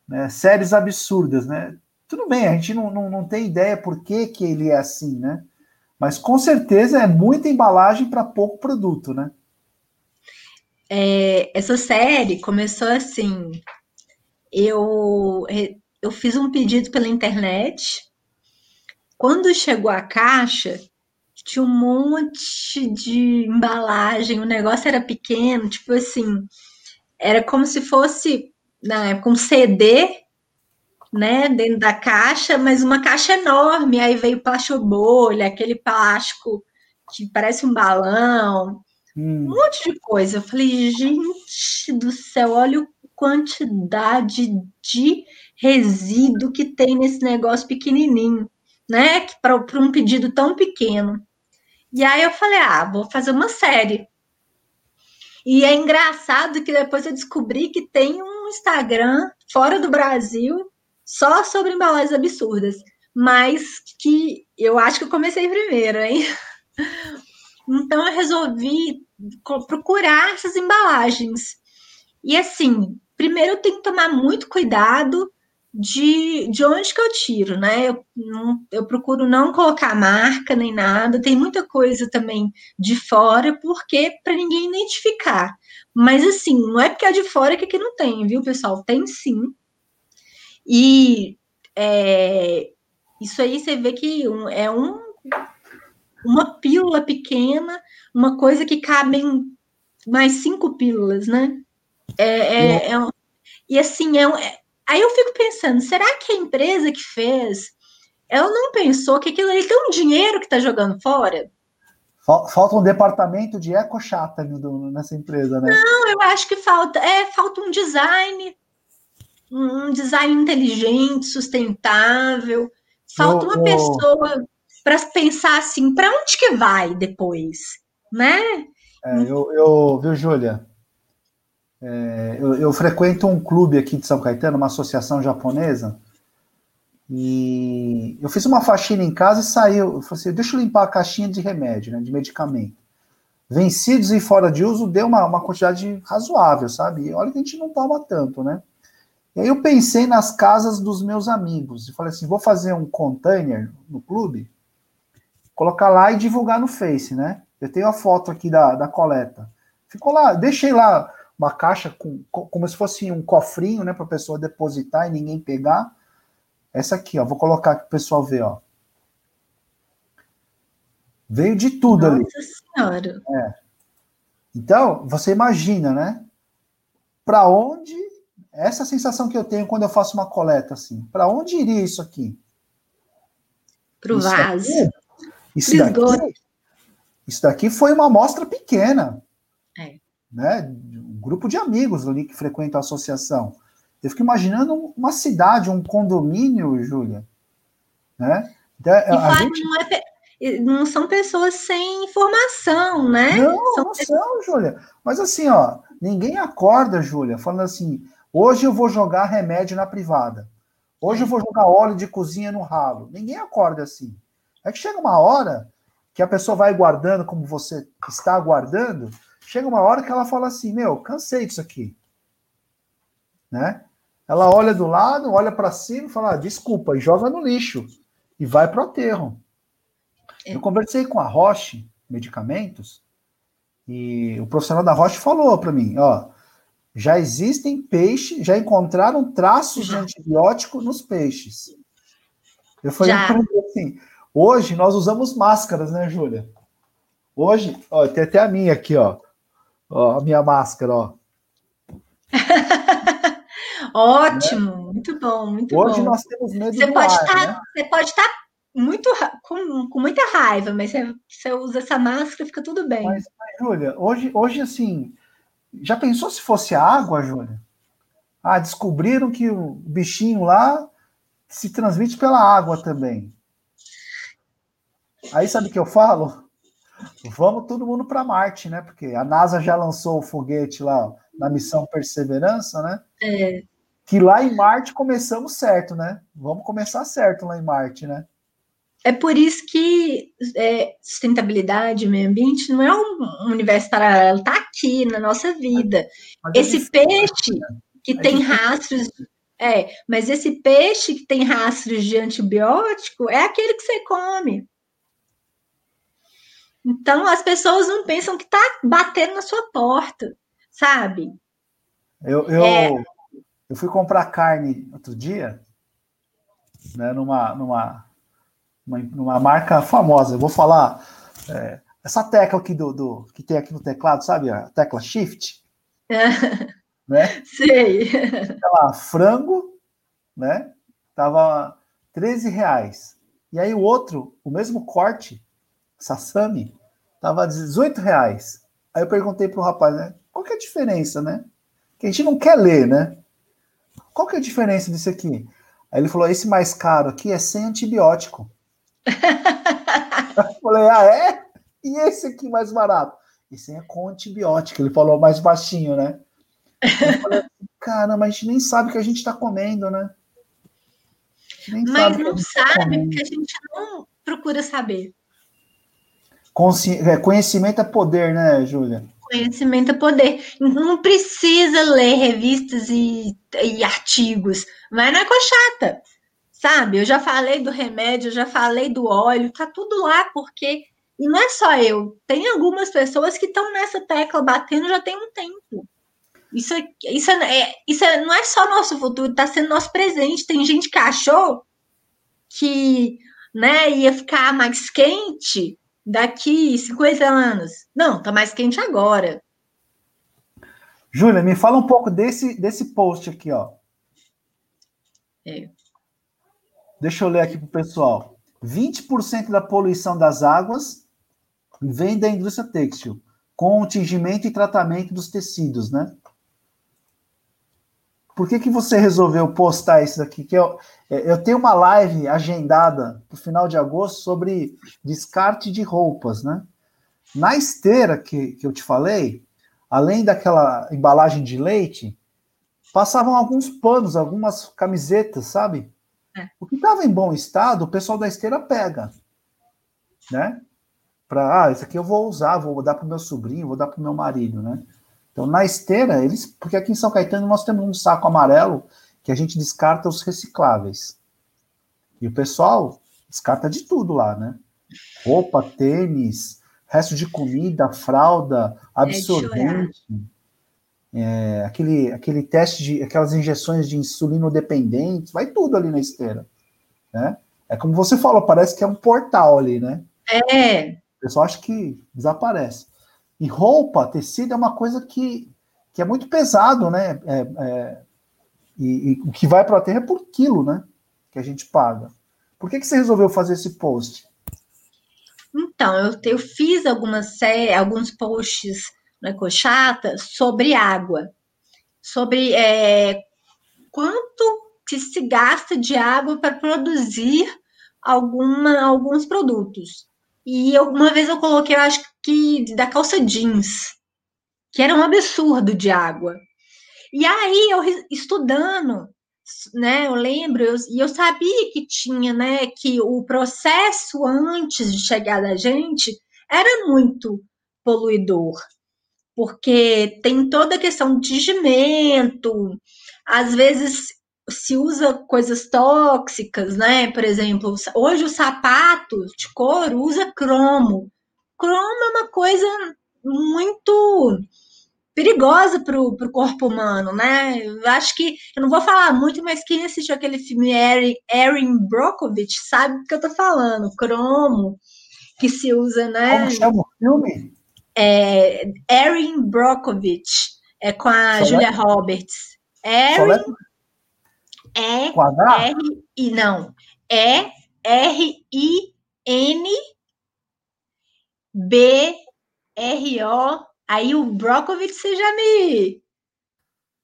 né? Séries absurdas, né? Tudo bem, a gente não, não, não tem ideia por que, que ele é assim, né? Mas com certeza é muita embalagem para pouco produto, né? É, essa série começou assim. Eu, eu fiz um pedido pela internet. Quando chegou a caixa, tinha um monte de embalagem, o negócio era pequeno, tipo assim, era como se fosse na época um CD, né, dentro da caixa, mas uma caixa enorme, aí veio plástico bolha, aquele plástico que parece um balão, hum. um monte de coisa. Eu falei, gente do céu, olha a quantidade de resíduo que tem nesse negócio pequenininho, né, para um pedido tão pequeno. E aí eu falei, ah, vou fazer uma série. E é engraçado que depois eu descobri que tem um Instagram fora do Brasil só sobre embalagens absurdas. Mas que eu acho que eu comecei primeiro, hein? Então eu resolvi procurar essas embalagens. E assim, primeiro eu tenho que tomar muito cuidado de, de onde que eu tiro, né? Eu, não, eu procuro não colocar marca nem nada, tem muita coisa também de fora, porque para ninguém identificar. Mas assim, não é porque é de fora que aqui não tem, viu, pessoal? Tem sim. E é, isso aí você vê que um, é um, uma pílula pequena, uma coisa que cabem mais cinco pílulas, né? É, é, é, e assim, é, é Aí eu fico pensando, será que a empresa que fez, ela não pensou que aquilo ali tem um dinheiro que está jogando fora? Falta um departamento de eco chata nessa empresa, né? Não, eu acho que falta, é, falta um design, um design inteligente, sustentável. Falta uma pessoa para pensar assim, para onde que vai depois, né? É, eu, eu, viu, Júlia? É, eu, eu, frequento um clube aqui de São Caetano, uma associação japonesa, e eu fiz uma faxina em casa e saiu. Eu falei assim: deixa eu limpar a caixinha de remédio, né, de medicamento. Vencidos e fora de uso deu uma, uma quantidade razoável, sabe? E olha que a gente não toma tanto, né? E aí eu pensei nas casas dos meus amigos e falei assim: vou fazer um container no clube, colocar lá e divulgar no Face, né? Eu tenho a foto aqui da, da coleta. Ficou lá, deixei lá uma caixa com, como se fosse um cofrinho, né, para a pessoa depositar e ninguém pegar. Essa aqui, ó, vou colocar para o pessoal ver, ó. Veio de tudo Nossa ali. Nossa Senhora. É. Então, você imagina, né? Para onde essa sensação que eu tenho quando eu faço uma coleta assim, para onde iria isso aqui? Para o vaso. Daqui, isso, daqui, isso daqui foi uma amostra pequena. É. Né? grupo de amigos ali que frequentam a associação. Eu fico imaginando uma cidade, um condomínio, Júlia. Né? A gente... não, é, não, são pessoas sem informação, né? Não, são não pessoas... são, Júlia. Mas assim, ó, ninguém acorda, Júlia, falando assim: hoje eu vou jogar remédio na privada. Hoje eu vou jogar óleo de cozinha no ralo. Ninguém acorda assim. É que chega uma hora que a pessoa vai guardando como você está guardando, chega uma hora que ela fala assim: Meu, cansei disso aqui. Né? Ela olha do lado, olha para cima e fala: ah, Desculpa, e joga no lixo. E vai para o aterro. É. Eu conversei com a Roche Medicamentos e o profissional da Roche falou para mim: Ó, já existem peixes, já encontraram traços de antibiótico nos peixes. Eu falei assim: hoje nós usamos máscaras, né, Júlia? Hoje, ó, tem até a minha aqui, ó. Ó, a minha máscara, ó. Ótimo, né? muito bom, muito Hoje bom. nós temos medo você do pode ar, tá, né? Você pode estar tá muito com, com muita raiva, mas você, você, usa essa máscara, fica tudo bem. Mas, mas, Júlia, hoje, hoje assim, já pensou se fosse água, Júlia? Ah, descobriram que o bichinho lá se transmite pela água também. Aí sabe o que eu falo? Vamos todo mundo para Marte, né? Porque a NASA já lançou o foguete lá na missão Perseverança, né? É. Que lá em Marte começamos certo, né? Vamos começar certo lá em Marte, né? É por isso que é, sustentabilidade, meio ambiente, não é um universo paralelo, está aqui na nossa vida. Mas é esse peixe né? que é tem difícil. rastros. É, mas esse peixe que tem rastros de antibiótico é aquele que você come. Então as pessoas não pensam que está batendo na sua porta, sabe? Eu, eu, é... eu fui comprar carne outro dia, né, numa, numa uma, uma marca famosa. Eu vou falar é, essa tecla aqui do, do, que tem aqui no teclado, sabe? A tecla Shift. né? Sei. Ela, frango, né? Tava 13 reais. E aí o outro, o mesmo corte, sassami, tava 18 reais. Aí eu perguntei pro rapaz, né? Qual que é a diferença, né? Que a gente não quer ler, né? Qual que é a diferença disso aqui? Aí ele falou: esse mais caro aqui é sem antibiótico. Falei, ah, é? E esse aqui mais barato? Esse é com antibiótico, ele falou mais baixinho, né? Eu falei, caramba, a gente nem sabe o que a gente está comendo, né? Mas sabe não tá sabe tá porque a gente não procura saber. Consci... É, conhecimento é poder, né, Júlia? Conhecimento é poder. Não precisa ler revistas e, e artigos. Vai na cochata sabe? Eu já falei do remédio, eu já falei do óleo, tá tudo lá, porque. E não é só eu, tem algumas pessoas que estão nessa tecla batendo já tem um tempo. Isso, é, isso, é, isso é, não é só nosso futuro, está sendo nosso presente. Tem gente que achou que né, ia ficar mais quente daqui 50 anos. Não, tá mais quente agora. Júlia, me fala um pouco desse, desse post aqui, ó. É. Deixa eu ler aqui para o pessoal. 20% da poluição das águas vem da indústria têxtil, com o tingimento e tratamento dos tecidos, né? Por que, que você resolveu postar isso aqui? Que eu, eu tenho uma live agendada para o final de agosto sobre descarte de roupas, né? Na esteira que, que eu te falei, além daquela embalagem de leite, passavam alguns panos, algumas camisetas, sabe? É. O que estava em bom estado, o pessoal da esteira pega, né? Para, ah, isso aqui eu vou usar, vou dar para o meu sobrinho, vou dar para o meu marido, né? Então, na esteira, eles, porque aqui em São Caetano nós temos um saco amarelo que a gente descarta os recicláveis. E o pessoal descarta de tudo lá, né? Roupa, tênis, resto de comida, fralda, é absorvente. É é, aquele, aquele teste de aquelas injeções de insulino dependentes, vai tudo ali na esteira, né? É como você falou, parece que é um portal ali, né? É. O pessoal acha que desaparece. E roupa, tecido é uma coisa que, que é muito pesado, né? É, é, e, e, o que vai para a terra é por quilo, né? Que a gente paga. Por que, que você resolveu fazer esse post? Então, eu, eu fiz algumas alguns posts na Cochata sobre água, sobre é, quanto que se gasta de água para produzir alguma, alguns produtos. E eu, uma vez eu coloquei, eu acho que da calça jeans, que era um absurdo de água. E aí eu estudando, né, eu lembro, eu, e eu sabia que tinha, né, que o processo antes de chegar da gente era muito poluidor porque tem toda a questão de tingimento, às vezes se usa coisas tóxicas, né? Por exemplo, hoje o sapato de couro usa cromo. Cromo é uma coisa muito perigosa para o corpo humano, né? Eu acho que eu não vou falar muito, mas quem assistiu aquele filme Erin Brockovich sabe do que eu tô falando. Cromo que se usa, né? Como chama o filme? É, Erin Brockovich, é com a Julia Roberts. Erin é R e não. E R-I-N B-R-O. Aí o Brockovich, você já me.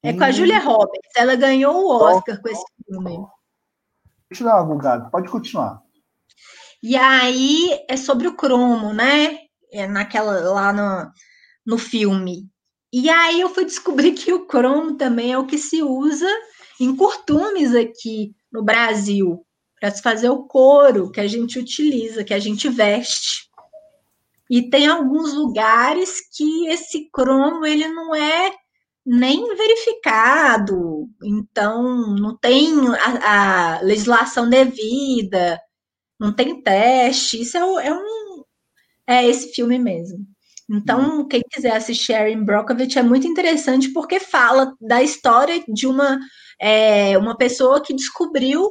É com a hum. Julia Roberts. Ela ganhou o Oscar com esse filme. Deixa eu dar uma bugada. Pode continuar. E aí é sobre o cromo, né? É naquela lá no, no filme. E aí eu fui descobrir que o cromo também é o que se usa em curtumes aqui no Brasil para se fazer o couro que a gente utiliza, que a gente veste. E tem alguns lugares que esse cromo ele não é nem verificado, então não tem a, a legislação devida, não tem teste. Isso é, é, um é esse filme mesmo. Então, uhum. quem quiser assistir Erin Brockovich é muito interessante porque fala da história de uma, é, uma pessoa que descobriu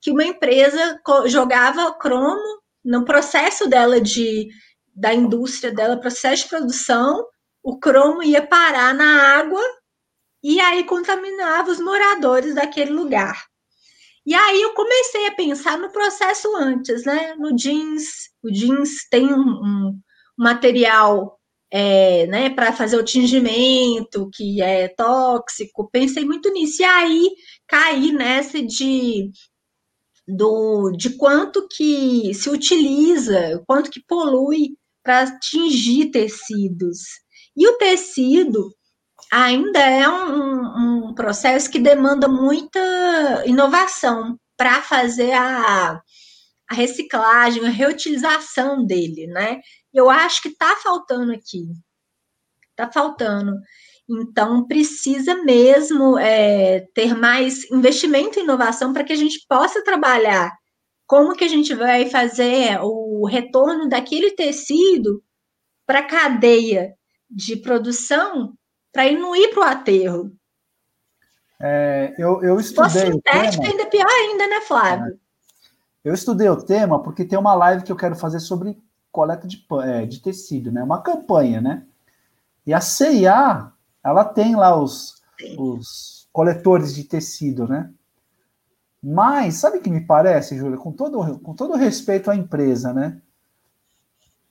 que uma empresa jogava cromo no processo dela de da indústria dela, processo de produção, o cromo ia parar na água e aí contaminava os moradores daquele lugar. E aí eu comecei a pensar no processo antes, né? No jeans, o jeans tem um, um material é, né, para fazer o tingimento que é tóxico. Pensei muito nisso. E aí caí nessa de do de quanto que se utiliza, quanto que polui para tingir tecidos. E o tecido ainda é um, um processo que demanda muita inovação para fazer a, a reciclagem, a reutilização dele, né? Eu acho que está faltando aqui. Está faltando. Então, precisa mesmo é, ter mais investimento em inovação para que a gente possa trabalhar como que a gente vai fazer o retorno daquele tecido para a cadeia de produção para ele não ir para o aterro. É, eu, eu estudei. O sintético tema, ainda é pior ainda, né, Flávio? É, eu estudei o tema porque tem uma live que eu quero fazer sobre coleta de, é, de tecido, né? Uma campanha, né? E a CIA, ela tem lá os, os coletores de tecido, né? Mas, sabe o que me parece, Júlia? Com todo, com todo respeito à empresa, né?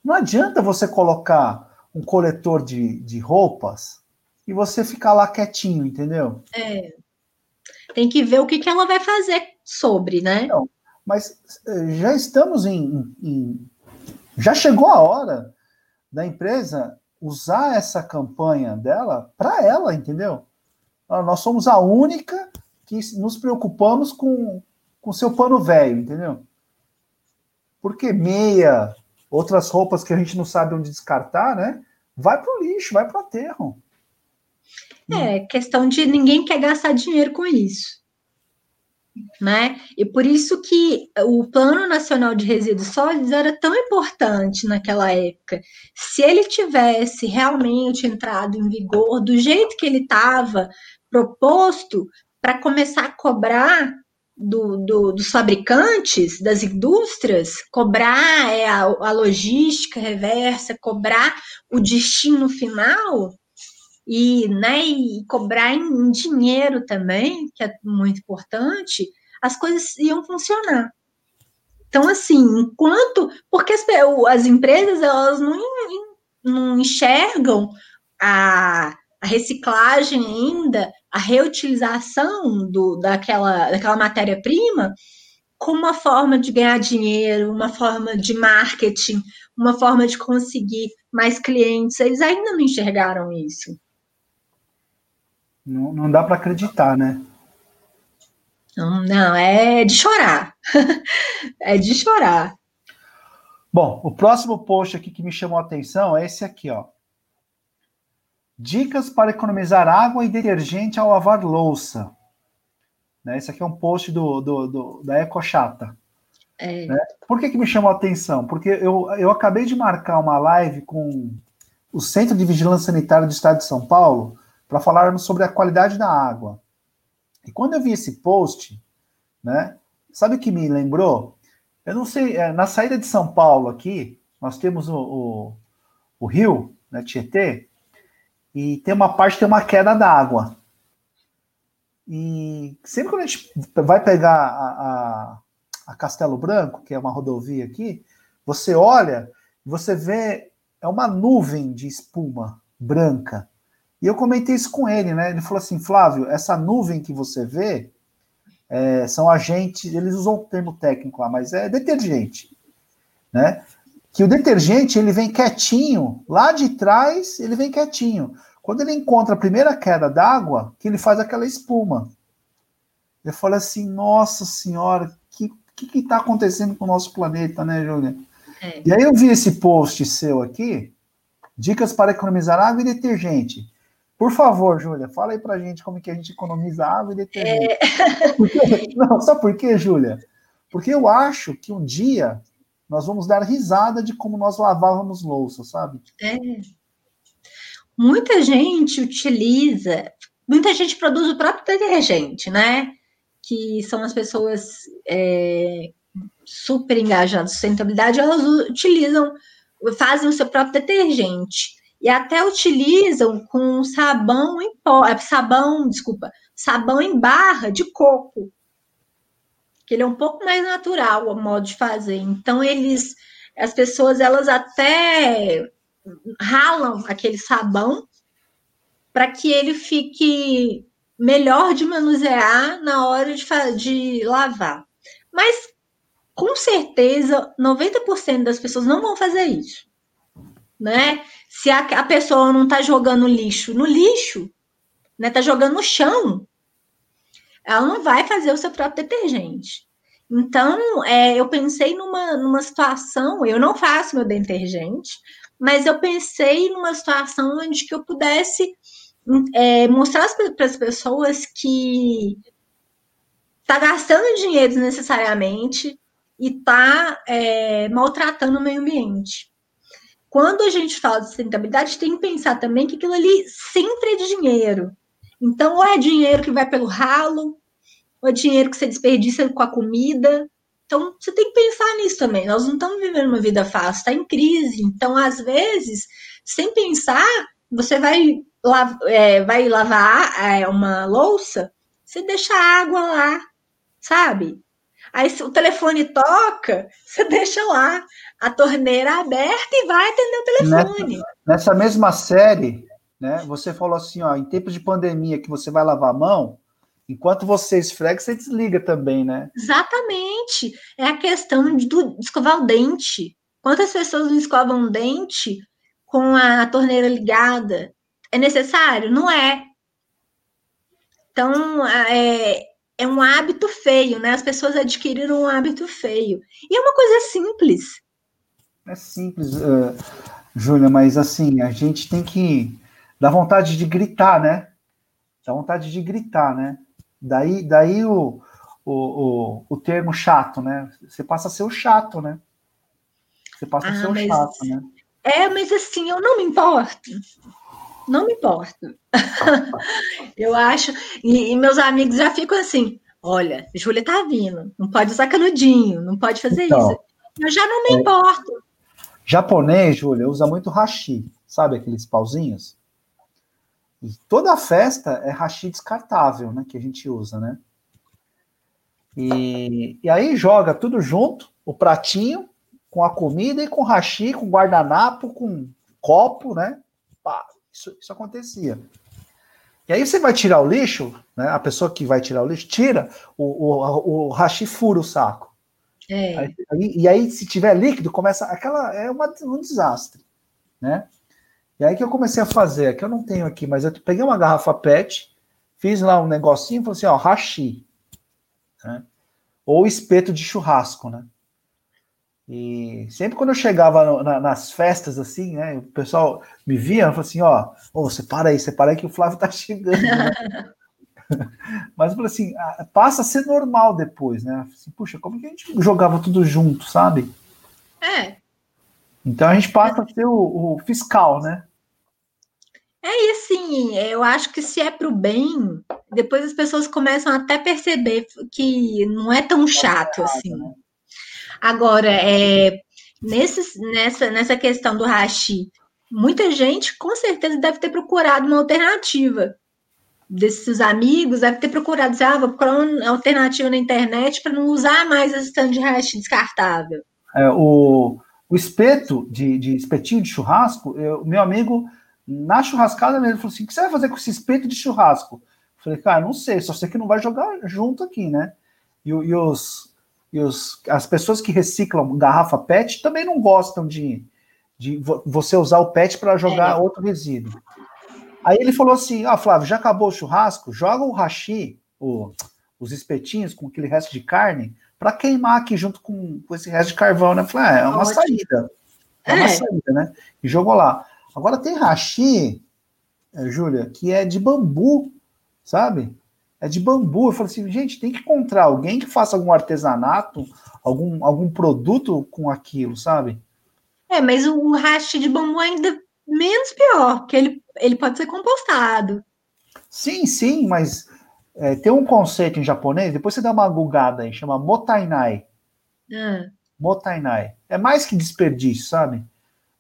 Não adianta você colocar um coletor de, de roupas e você ficar lá quietinho, entendeu? É. Tem que ver o que, que ela vai fazer sobre, né? Não, mas eh, já estamos em, em. Já chegou a hora da empresa usar essa campanha dela para ela, entendeu? Nós somos a única que nos preocupamos com o seu pano velho, entendeu? Porque meia, outras roupas que a gente não sabe onde descartar, né? Vai para o lixo, vai para o aterro. É, questão de ninguém quer gastar dinheiro com isso. Né? E por isso que o Plano Nacional de Resíduos Sólidos era tão importante naquela época. Se ele tivesse realmente entrado em vigor do jeito que ele estava proposto, para começar a cobrar do, do, dos fabricantes, das indústrias, cobrar é, a, a logística reversa, cobrar o destino final, e, né, e cobrar em dinheiro também, que é muito importante, as coisas iam funcionar. Então, assim, enquanto. Porque as, as empresas elas não, não enxergam a, a reciclagem ainda, a reutilização do, daquela, daquela matéria-prima como uma forma de ganhar dinheiro, uma forma de marketing, uma forma de conseguir mais clientes. Eles ainda não enxergaram isso. Não, não dá para acreditar, né? Não, é de chorar. é de chorar. Bom, o próximo post aqui que me chamou a atenção é esse aqui, ó. Dicas para economizar água e detergente ao lavar louça. Né? Esse aqui é um post do, do, do da EcoChata. É. Né? Por que, que me chamou a atenção? Porque eu, eu acabei de marcar uma live com o Centro de Vigilância Sanitária do Estado de São Paulo para falarmos sobre a qualidade da água. E quando eu vi esse post, né, sabe o que me lembrou? Eu não sei, é, na saída de São Paulo aqui, nós temos o, o, o rio, né, Tietê, e tem uma parte que tem uma queda d'água. E sempre quando a gente vai pegar a, a, a Castelo Branco, que é uma rodovia aqui, você olha, você vê, é uma nuvem de espuma branca. E eu comentei isso com ele, né? Ele falou assim, Flávio, essa nuvem que você vê é, são agentes, eles usam o termo técnico lá, mas é detergente, né? Que o detergente ele vem quietinho, lá de trás ele vem quietinho. Quando ele encontra a primeira queda d'água, que ele faz aquela espuma. Eu falo assim, nossa senhora, que que está acontecendo com o nosso planeta, né, Júlia? É. E aí eu vi esse post seu aqui, dicas para economizar água e detergente. Por favor, Júlia, fala aí pra gente como que a gente economiza água e detergente. É... Não, sabe por quê, Júlia? Porque eu acho que um dia nós vamos dar risada de como nós lavávamos louça, sabe? É. Muita gente utiliza, muita gente produz o próprio detergente, né? Que são as pessoas é, super engajadas em sustentabilidade, elas utilizam, fazem o seu próprio detergente e até utilizam com sabão em pó, é, sabão, desculpa, sabão em barra de coco, que ele é um pouco mais natural o modo de fazer. Então eles, as pessoas elas até ralam aquele sabão para que ele fique melhor de manusear na hora de, de lavar. Mas com certeza 90% das pessoas não vão fazer isso, né? Se a, a pessoa não está jogando lixo no lixo, né, tá jogando no chão, ela não vai fazer o seu próprio detergente. Então, é, eu pensei numa, numa situação, eu não faço meu detergente, mas eu pensei numa situação onde que eu pudesse é, mostrar para as pessoas que está gastando dinheiro desnecessariamente e está é, maltratando o meio ambiente quando a gente fala de sustentabilidade, tem que pensar também que aquilo ali sempre é dinheiro. Então, ou é dinheiro que vai pelo ralo, ou é dinheiro que você desperdiça com a comida. Então, você tem que pensar nisso também. Nós não estamos vivendo uma vida fácil, está em crise. Então, às vezes, sem pensar, você vai, é, vai lavar é, uma louça, você deixa a água lá, sabe? Aí o telefone toca, você deixa lá a torneira aberta e vai atender o telefone. Nessa, nessa, mesma série, né, você falou assim, ó, em tempos de pandemia que você vai lavar a mão, enquanto você esfrega, você desliga também, né? Exatamente. É a questão de, de escovar o dente. Quantas pessoas não escovam o dente com a torneira ligada? É necessário? Não é. Então, é, é um hábito feio, né? As pessoas adquiriram um hábito feio. E é uma coisa simples. É simples, uh, Júlia, mas assim, a gente tem que dar vontade de gritar, né? Dá vontade de gritar, né? Daí, daí o, o, o, o termo chato, né? Você passa a ser o chato, né? Você passa ah, a ser o chato, né? É, mas assim, eu não me importo não me importo. eu acho. E, e, meus amigos já ficam assim: olha, Júlia tá vindo, não pode usar canudinho, não pode fazer então, isso. Eu já não me é, importo. Japonês, Júlia, usa muito hashi, sabe aqueles pauzinhos? E toda festa é hashi descartável, né? Que a gente usa, né? E, e aí joga tudo junto, o pratinho, com a comida e com hashi, com guardanapo, com copo, né? Pá, isso, isso acontecia. E aí você vai tirar o lixo, né? A pessoa que vai tirar o lixo, tira o, o, o hashi fura o saco. É. Aí, e aí, se tiver líquido, começa. Aquela é uma, um desastre. Né? E aí que eu comecei a fazer, que eu não tenho aqui, mas eu peguei uma garrafa PET, fiz lá um negocinho e falei assim, ó, hashi. Né? Ou espeto de churrasco, né? E sempre quando eu chegava na, nas festas, assim, né, o pessoal me via e falava assim, ó, oh, você para aí, você para aí que o Flávio tá chegando. Né? Mas eu falei assim, passa a ser normal depois, né? Assim, Puxa, como que a gente jogava tudo junto, sabe? É. Então a gente passa a ser o, o fiscal, né? É, e assim, eu acho que se é para o bem, depois as pessoas começam até a perceber que não é tão chato assim. Agora, é, nesse, nessa, nessa questão do hashi, muita gente com certeza deve ter procurado uma alternativa. desses amigos deve ter procurado dizer, ah, vou procurar uma alternativa na internet para não usar mais esse tanto de hash descartável. É, o, o espeto de, de espetinho de churrasco, eu, meu amigo, na churrascada mesmo, falou assim: o que você vai fazer com esse espeto de churrasco? Eu falei, cara, não sei, só sei que não vai jogar junto aqui, né? E, e os, e os, as pessoas que reciclam garrafa PET também não gostam de, de você usar o PET para jogar é. outro resíduo. Aí ele falou assim: Ah, Flávio, já acabou o churrasco? Joga o hashi, o, os espetinhos com aquele resto de carne, para queimar aqui junto com, com, esse resto de carvão, né? Eu falei, ah, é uma saída. É, é uma saída, né? E jogou lá. Agora tem hashi, é, Júlia, que é de bambu, sabe? É de bambu. Eu falei assim, gente, tem que encontrar alguém que faça algum artesanato, algum, algum produto com aquilo, sabe? É, mas o hashi de bambu ainda menos pior, porque ele, ele pode ser compostado. Sim, sim, mas é, tem um conceito em japonês, depois você dá uma gugada aí, chama motainai. Ah. Motainai. É mais que desperdício, sabe?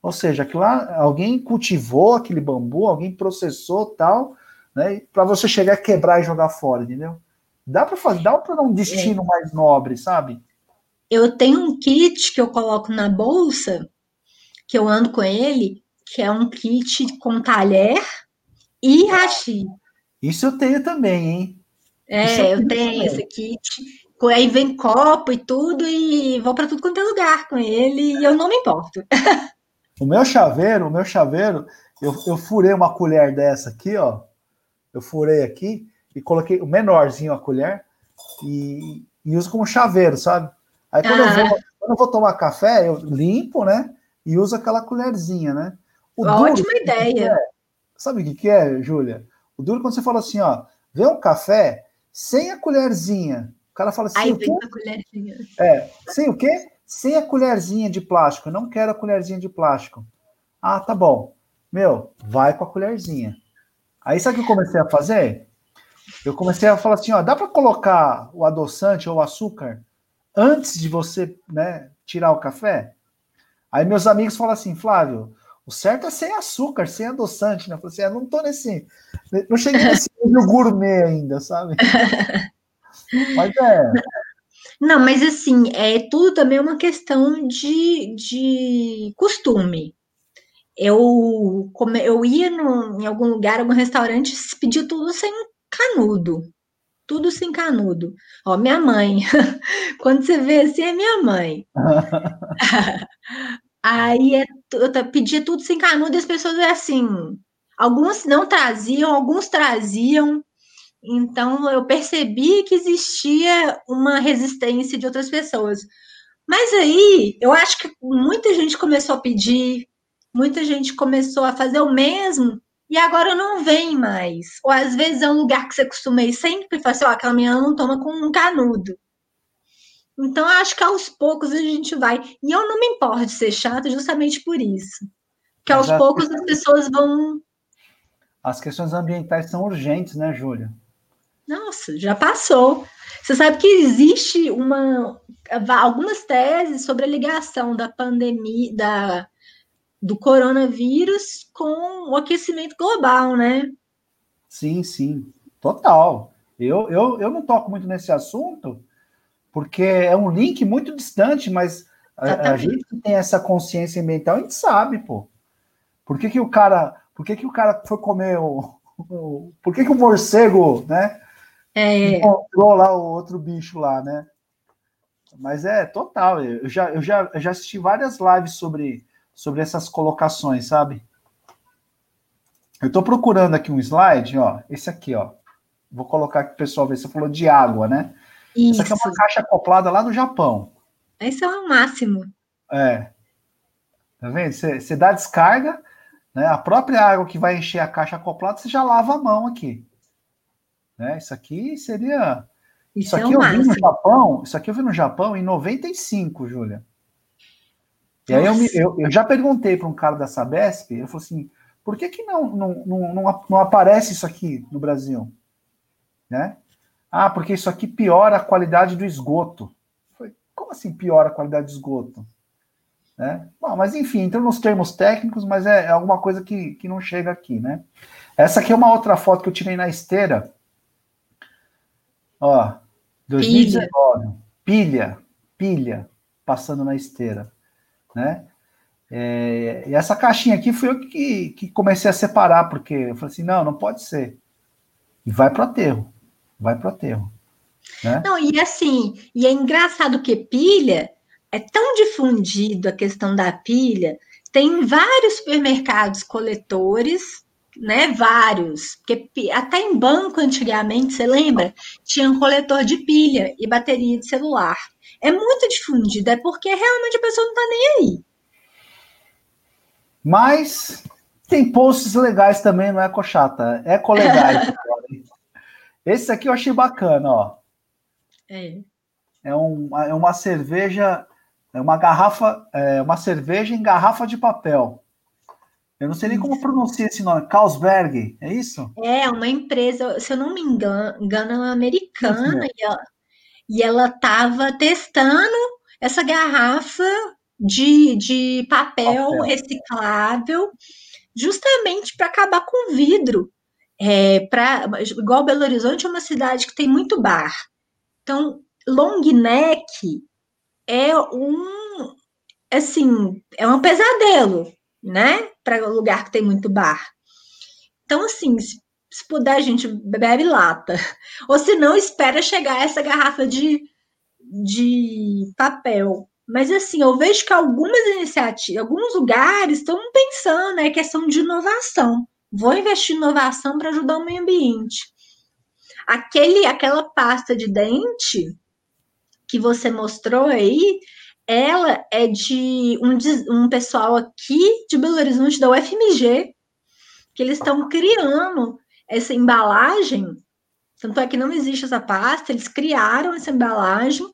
Ou seja, que lá alguém cultivou aquele bambu, alguém processou tal, né? Para você chegar a quebrar e jogar fora, entendeu? Dá para fazer, dá para dar um destino é. mais nobre, sabe? Eu tenho um kit que eu coloco na bolsa, que eu ando com ele, que é um kit com talher e hashi. Isso eu tenho também, hein? É, eu, eu tenho também. esse kit. Aí vem copo e tudo, e vou para tudo quanto é lugar com ele, e eu não me importo. O meu chaveiro, o meu chaveiro, eu, eu furei uma colher dessa aqui, ó. Eu furei aqui e coloquei o menorzinho a colher e, e uso como chaveiro, sabe? Aí quando, ah. eu vou, quando eu vou tomar café, eu limpo, né? E uso aquela colherzinha, né? O Ótima duro, ideia. É, sabe o que, que é, Júlia? O duro é quando você fala assim, ó, vê um café sem a colherzinha. O cara fala assim. Aí vem a colherzinha. É, sem o quê? Sem a colherzinha de plástico. Eu não quero a colherzinha de plástico. Ah, tá bom. Meu, vai com a colherzinha. Aí sabe o que eu comecei a fazer? Eu comecei a falar assim, ó, dá para colocar o adoçante ou o açúcar antes de você, né, tirar o café? Aí meus amigos falam assim, Flávio, o certo é sem açúcar, sem adoçante, né? Eu falei assim, eu ah, não tô nesse. Não cheguei nesse nível gourmet ainda, sabe? mas é. Não, mas assim, é tudo também é uma questão de, de costume. Eu, come, eu ia no, em algum lugar, algum restaurante, pedia tudo sem canudo. Tudo sem canudo. Ó, minha mãe. Quando você vê assim, é minha mãe. Aí é, eu pedia tudo sem canudo e as pessoas é assim. Alguns não traziam, alguns traziam. Então eu percebi que existia uma resistência de outras pessoas. Mas aí eu acho que muita gente começou a pedir, muita gente começou a fazer o mesmo e agora não vem mais. Ou às vezes é um lugar que você costuma ir sempre e fala assim: ó, aquela menina não toma com um canudo. Então, acho que aos poucos a gente vai. E eu não me importo de ser chata justamente por isso. Que aos poucos as pessoas vão. As questões ambientais são urgentes, né, Júlia? Nossa, já passou. Você sabe que existe uma, algumas teses sobre a ligação da pandemia, da, do coronavírus com o aquecimento global, né? Sim, sim, total. Eu, eu, eu não toco muito nesse assunto, porque é um link muito distante, mas a, a, gente que tem essa consciência ambiental, a gente sabe, pô. Por que, que o cara, por que, que o cara foi comer o, o por que, que o morcego, né? É. Encontrou lá o outro bicho lá, né? Mas é total. Eu já, eu já, eu já assisti várias lives sobre, sobre essas colocações, sabe? Eu estou procurando aqui um slide, ó. Esse aqui, ó. Vou colocar aqui para o pessoal ver. Você falou de água, né? Isso. Essa aqui é uma caixa acoplada lá no Japão. Esse é o máximo. É. Tá vendo? Você, você dá descarga, né? A própria água que vai encher a caixa acoplada, você já lava a mão aqui. Né? Isso aqui seria. Isso, isso aqui é eu máximo. vi no Japão. Isso aqui eu vi no Japão em 95, Júlia. E aí eu, me, eu, eu, já perguntei para um cara da Sabesp, ele falou assim: por que, que não, não, não, não, não aparece isso aqui no Brasil? Né? Ah, porque isso aqui piora a qualidade do esgoto. Falei, como assim piora a qualidade do esgoto? Né? Bom, mas enfim, então nos termos técnicos, mas é, é alguma coisa que, que não chega aqui, né? Essa aqui é uma outra foto que eu tirei na esteira. Ó, 2019. Pilha, pilha, pilha passando na esteira, né? É, e essa caixinha aqui foi eu que, que comecei a separar, porque eu falei assim, não, não pode ser. E vai para o aterro, vai para o aterro. Né? Não, e assim, e é engraçado que pilha é tão difundido a questão da pilha, tem vários supermercados coletores, né? Vários. Porque até em banco antigamente, você lembra? Tinha um coletor de pilha e bateria de celular. É muito difundido, é porque realmente a pessoa não está nem aí. Mas tem posts legais também no Ecochata. Ecolegais. Esse aqui eu achei bacana, ó. É. É, um, é uma cerveja, é uma garrafa, é uma cerveja em garrafa de papel. Eu não sei nem como pronuncia esse nome. Carlsberg, é isso? É, uma empresa, se eu não me engano, engano é uma americana, e ela, e ela tava testando essa garrafa de, de papel, papel. reciclável, justamente para acabar com o vidro. É, pra, igual Belo Horizonte é uma cidade que tem muito bar. Então, long neck é um assim, é um pesadelo, né? Para lugar que tem muito bar. Então, assim, se, se puder, a gente bebe lata. Ou se não, espera chegar essa garrafa de, de papel. Mas assim, eu vejo que algumas iniciativas, alguns lugares estão pensando, é questão de inovação. Vou investir em inovação para ajudar o meio ambiente. Aquele, aquela pasta de dente que você mostrou aí, ela é de um, um pessoal aqui de Belo Horizonte, da UFMG, que eles estão criando essa embalagem. Tanto é que não existe essa pasta, eles criaram essa embalagem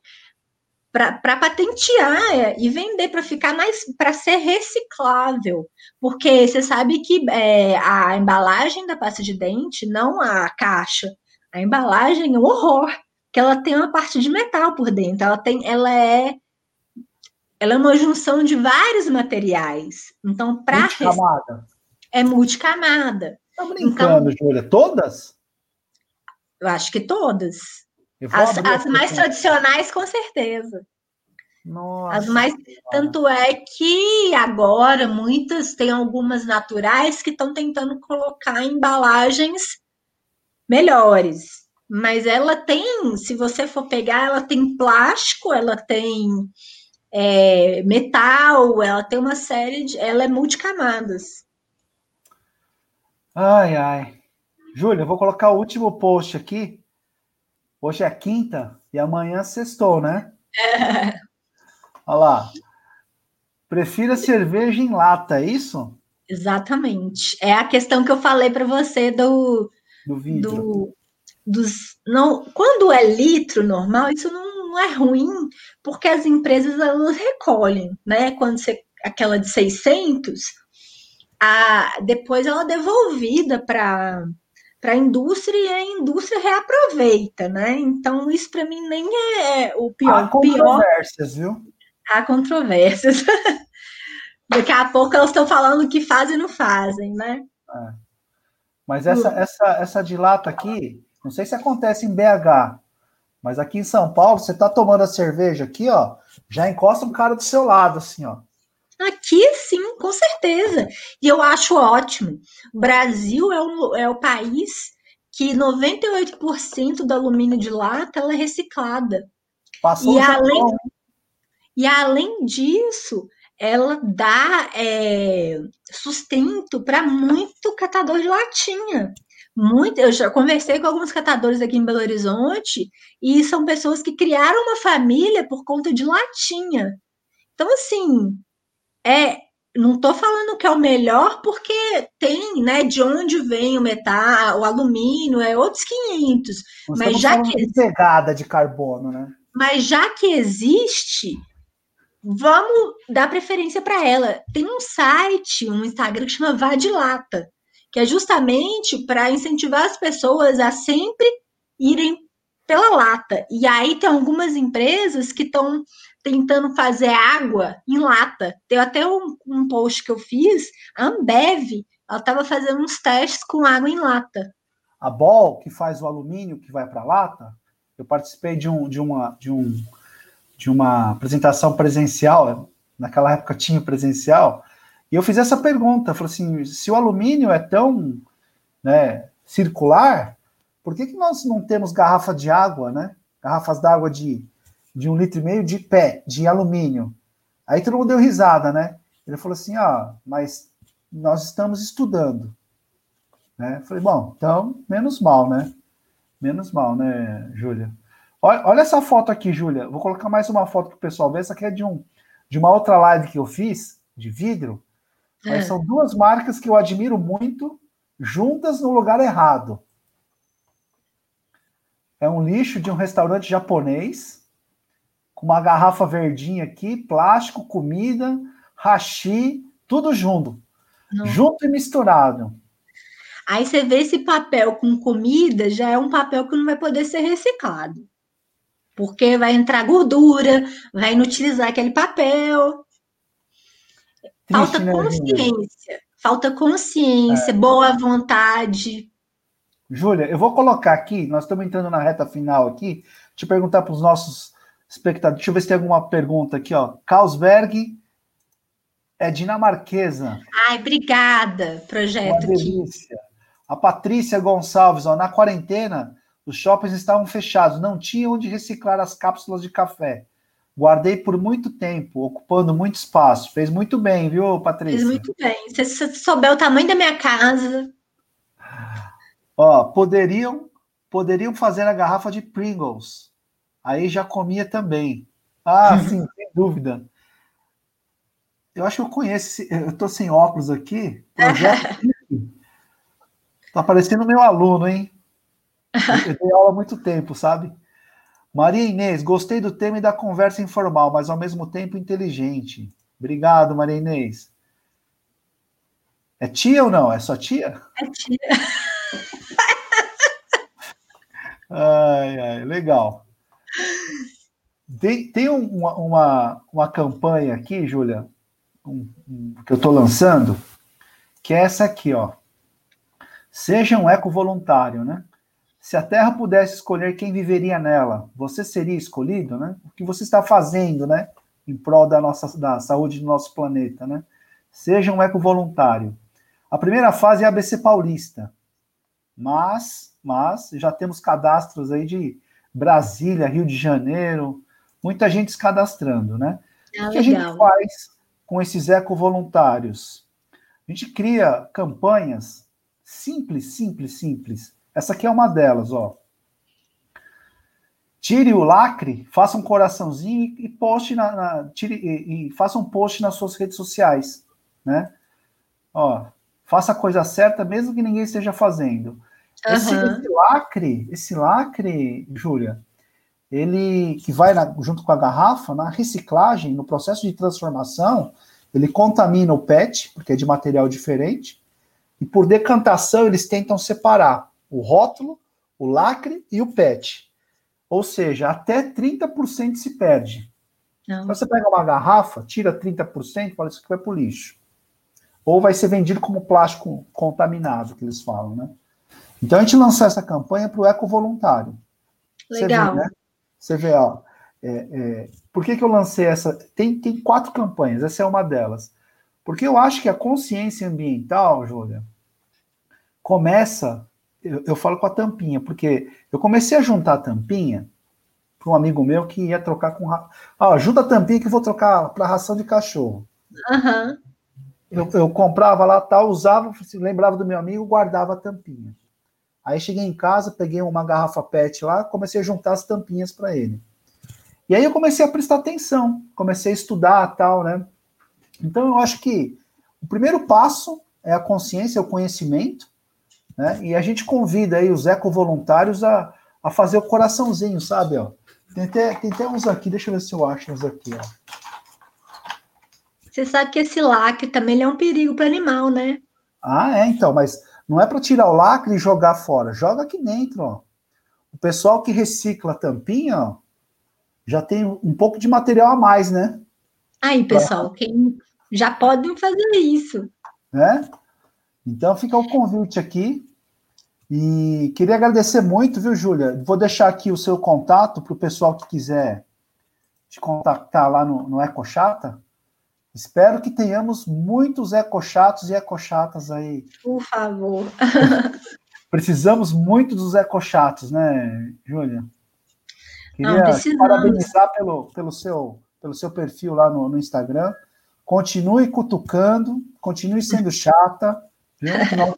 para patentear é, e vender para ficar mais para ser reciclável, porque você sabe que é, a embalagem da pasta de dente, não a caixa, a embalagem é um horror, que ela tem uma parte de metal por dentro, ela tem, ela é ela é uma junção de vários materiais. Então, para multicamada. É multicamada. Tá brincando, então, Júlia? Todas? Eu acho que todas. As, as mais tradicionais, com certeza. Nossa. As mais, tanto é que agora muitas tem algumas naturais que estão tentando colocar embalagens melhores. Mas ela tem, se você for pegar, ela tem plástico, ela tem é, metal, ela tem uma série de. Ela é multicamadas. Ai, ai. Júlia, eu vou colocar o último post aqui Hoje é quinta e amanhã sextou, né? É. Olha lá. Prefira cerveja em lata, é isso? Exatamente. É a questão que eu falei para você do. Do vidro. Do, dos, não, quando é litro normal, isso não, não é ruim, porque as empresas elas recolhem, né? Quando você aquela de 600, a, depois ela é devolvida para para a indústria e a indústria reaproveita, né? Então, isso para mim nem é o pior. Há controvérsias, pior... viu? Há controvérsias. Daqui a pouco elas estão falando que fazem e não fazem, né? É. Mas essa, uh. essa, essa de lata aqui, não sei se acontece em BH, mas aqui em São Paulo, você tá tomando a cerveja aqui, ó, já encosta um cara do seu lado, assim, ó. Aqui, sim, com certeza. E eu acho ótimo. O Brasil é o, é o país que 98% do alumínio de lata é reciclada. Passou e além, e além disso, ela dá é, sustento para muito catador de latinha. Muito, eu já conversei com alguns catadores aqui em Belo Horizonte e são pessoas que criaram uma família por conta de latinha. Então, assim, é, não estou falando que é o melhor, porque tem, né, de onde vem o metal, o alumínio, é outros 500. Nós mas já que de pegada de carbono, né? Mas já que existe, vamos dar preferência para ela. Tem um site, um Instagram que chama Vadilata, que é justamente para incentivar as pessoas a sempre irem pela lata. E aí tem algumas empresas que estão tentando fazer água em lata. Tem até um, um, post que eu fiz, a Ambev, ela estava fazendo uns testes com água em lata. A Ball, que faz o alumínio que vai para lata, eu participei de, um, de, uma, de, um, de uma apresentação presencial, naquela época tinha presencial, e eu fiz essa pergunta, falei assim, se o alumínio é tão né, circular, por que, que nós não temos garrafa de água, né? Garrafas d'água de, de um litro e meio de pé, de alumínio. Aí todo mundo deu risada, né? Ele falou assim, ah, mas nós estamos estudando. Né? Falei, bom, então, menos mal, né? Menos mal, né, Júlia? Olha, olha, essa foto aqui, Júlia. Vou colocar mais uma foto para o pessoal ver. Essa aqui é de, um, de uma outra live que eu fiz, de vidro. É. são duas marcas que eu admiro muito, juntas no lugar errado. É um lixo de um restaurante japonês, com uma garrafa verdinha aqui, plástico, comida, hashi, tudo junto. Não. Junto e misturado. Aí você vê esse papel com comida, já é um papel que não vai poder ser reciclado. Porque vai entrar gordura, vai inutilizar aquele papel. Triste, falta né, consciência. Falta consciência, é. boa vontade. Júlia, eu vou colocar aqui, nós estamos entrando na reta final aqui, te perguntar para os nossos espectadores, deixa eu ver se tem alguma pergunta aqui, ó. Carlsberg é dinamarquesa. Ai, obrigada, projeto. Uma delícia. Aqui. A Patrícia Gonçalves, ó, na quarentena, os shoppings estavam fechados, não tinha onde reciclar as cápsulas de café. Guardei por muito tempo, ocupando muito espaço. Fez muito bem, viu, Patrícia? Fez muito bem. Se você souber o tamanho da minha casa. Ó, poderiam, poderiam fazer a garrafa de Pringles. Aí já comia também. Ah, sim, sem dúvida. Eu acho que eu conheço. Eu estou sem óculos aqui. Projeto Tá parecendo meu aluno, hein? Eu dei aula há muito tempo, sabe? Maria Inês, gostei do tema e da conversa informal, mas ao mesmo tempo inteligente. Obrigado, Maria Inês. É tia ou não? É só tia? É tia. ai, ai, legal. Tem, tem uma, uma, uma campanha aqui, Júlia, um, um, que eu estou lançando, que é essa aqui, ó. Seja um eco-voluntário, né? Se a Terra pudesse escolher quem viveria nela, você seria escolhido, né? O que você está fazendo, né? Em prol da nossa da saúde do nosso planeta, né? Seja um eco-voluntário. A primeira fase é a ABC Paulista, mas, mas já temos cadastros aí de Brasília, Rio de Janeiro, muita gente se cadastrando, né? Ah, o que a gente faz com esses eco-voluntários? A gente cria campanhas Simples, simples, simples. Essa aqui é uma delas, ó. Tire o lacre, faça um coraçãozinho e poste na, na tire, e, e, faça um post nas suas redes sociais, né? Ó, faça a coisa certa mesmo que ninguém esteja fazendo. Uhum. Esse, esse, lacre, esse lacre, Júlia, ele que vai na, junto com a garrafa, na reciclagem, no processo de transformação, ele contamina o PET, porque é de material diferente, e por decantação, eles tentam separar o rótulo, o lacre e o PET. Ou seja, até 30% se perde. Então, você pega uma garrafa, tira 30% e fala isso aqui vai para o lixo. Ou vai ser vendido como plástico contaminado, que eles falam, né? Então a gente lançou essa campanha para o eco voluntário. Legal. Você vê, né? Você vê ó. É, é, por que, que eu lancei essa? Tem, tem quatro campanhas, essa é uma delas. Porque eu acho que a consciência ambiental, Júlia, começa, eu, eu, falo com a tampinha, porque eu comecei a juntar a tampinha para um amigo meu que ia trocar com. Ah, junta a tampinha que eu vou trocar para ração de cachorro. Uhum. Eu, eu, comprava lá, tal, usava, lembrava do meu amigo, guardava a tampinha. Aí cheguei em casa, peguei uma garrafa PET lá, comecei a juntar as tampinhas para ele. E aí eu comecei a prestar atenção, comecei a estudar tal, né? Então eu acho que o primeiro passo é a consciência, é o conhecimento, né? E a gente convida aí os eco-voluntários a, a fazer o coraçãozinho, sabe? Ó. Tem, até, tem até uns aqui, deixa eu ver se eu acho uns aqui. Ó. Você sabe que esse lacre também é um perigo para animal, né? Ah, é, então, mas não é para tirar o lacre e jogar fora, joga aqui dentro, ó. O pessoal que recicla a tampinha, ó, já tem um pouco de material a mais, né? Aí, pessoal, quem já podem fazer isso. Né? Então fica o convite aqui. E queria agradecer muito, viu, Júlia? Vou deixar aqui o seu contato para o pessoal que quiser te contactar lá no, no EcoChata. Espero que tenhamos muitos ecochatos e ecochatas aí. Por favor. Precisamos muito dos ecochatos, né, Júlia? Queria Não, parabenizar pelo, pelo, seu, pelo seu perfil lá no, no Instagram. Continue cutucando, continue sendo chata, viu? Nós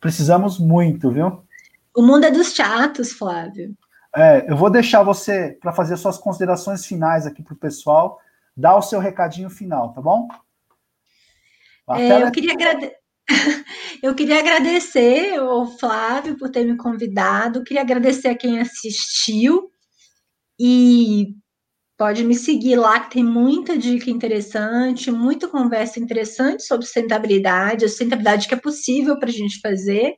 precisamos muito, viu? O mundo é dos chatos, Flávio. É, eu vou deixar você para fazer suas considerações finais aqui para o pessoal, dar o seu recadinho final, tá bom? É, eu, queria agrade... eu queria agradecer ao Flávio por ter me convidado, queria agradecer a quem assistiu e pode me seguir lá, que tem muita dica interessante, muita conversa interessante sobre sustentabilidade, a sustentabilidade que é possível para a gente fazer.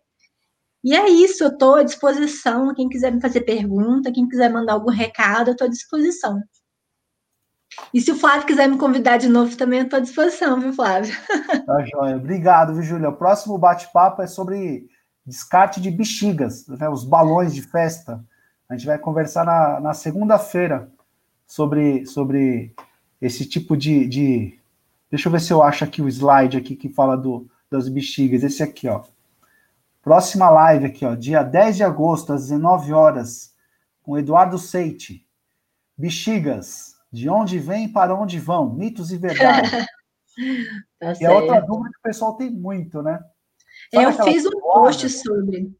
E é isso, eu estou à disposição. Quem quiser me fazer pergunta, quem quiser mandar algum recado, eu estou à disposição. E se o Flávio quiser me convidar de novo também, estou à disposição, viu, Flávio? Tá joia. Obrigado, viu, Júlia? O próximo bate-papo é sobre descarte de bexigas, né, os balões de festa. A gente vai conversar na, na segunda-feira sobre, sobre esse tipo de, de. Deixa eu ver se eu acho aqui o slide aqui que fala do, das bexigas. Esse aqui, ó. Próxima live aqui, ó, dia 10 de agosto, às 19 horas, com Eduardo Seite. Bexigas, de onde vem para onde vão? Mitos e verdades. tá e é outra dúvida que o pessoal tem muito, né? Sabe Eu fiz um post sobre.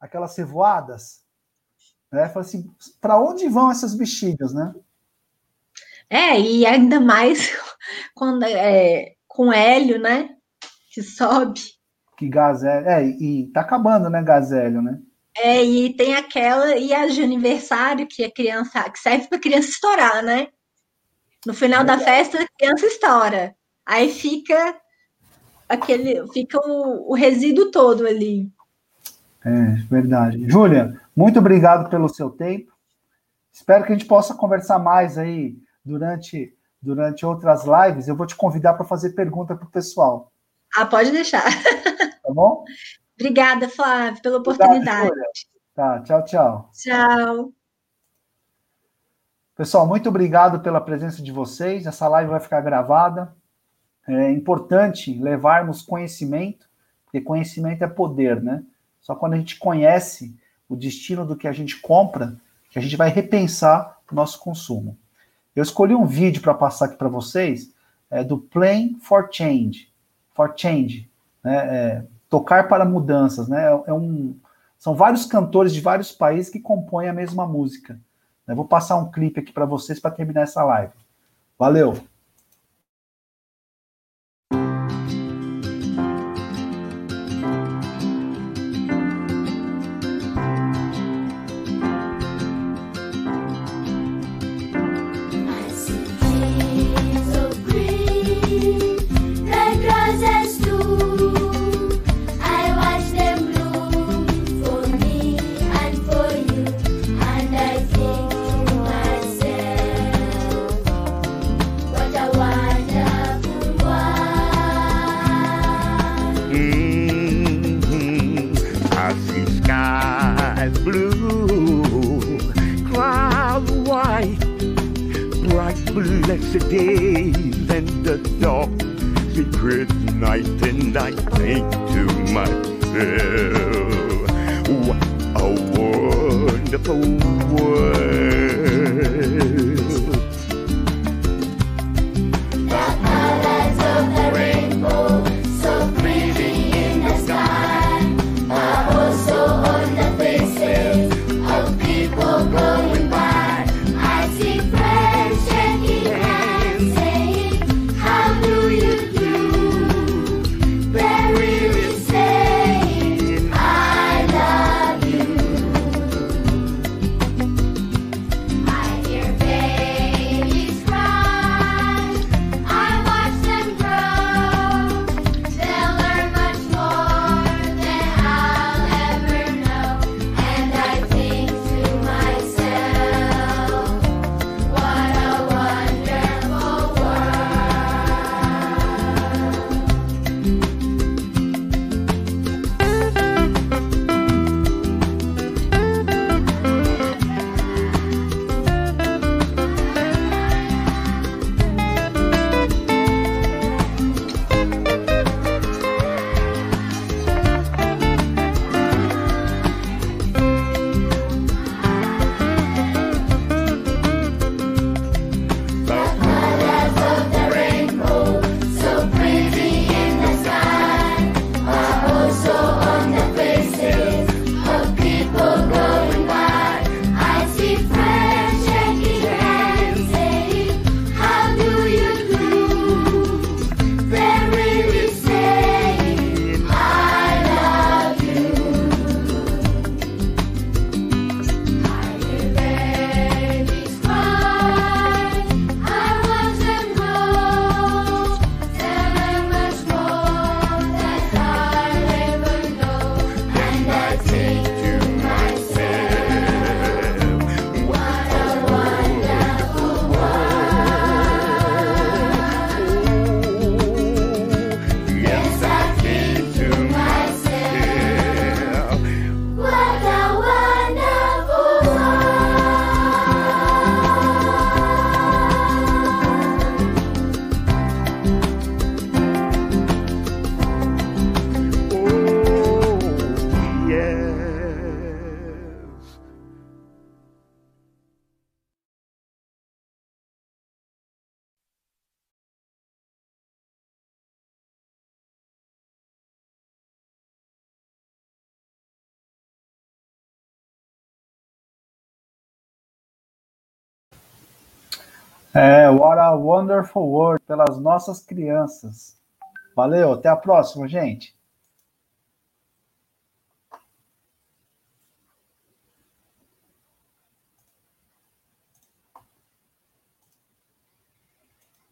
Aquelas cevoadas. Né? Falei assim, para onde vão essas bexigas, né? É, e ainda mais quando é, com hélio, né? Que sobe que gás é, é e tá acabando, né, gazélio, né? É, e tem aquela e a de aniversário que a criança que serve para criança estourar, né? No final da festa a criança estoura. Aí fica aquele fica o, o resíduo todo ali. É, verdade. Júlia, muito obrigado pelo seu tempo. Espero que a gente possa conversar mais aí durante durante outras lives. Eu vou te convidar para fazer pergunta para o pessoal. Ah, pode deixar. Tá bom? Obrigada, Flávio, pela oportunidade. Obrigado, tá, tchau, tchau. Tchau. Pessoal, muito obrigado pela presença de vocês. Essa live vai ficar gravada. É importante levarmos conhecimento, porque conhecimento é poder, né? Só quando a gente conhece o destino do que a gente compra, que a gente vai repensar o nosso consumo. Eu escolhi um vídeo para passar aqui para vocês, é, do Plan for Change, for Change, né? É, tocar para mudanças, né? É um, são vários cantores de vários países que compõem a mesma música. Eu vou passar um clipe aqui para vocês para terminar essa live. Valeu! Blessed days and the dark secret night, and I think to myself, what a wonderful world. É, what a wonderful world pelas nossas crianças. Valeu, até a próxima, gente.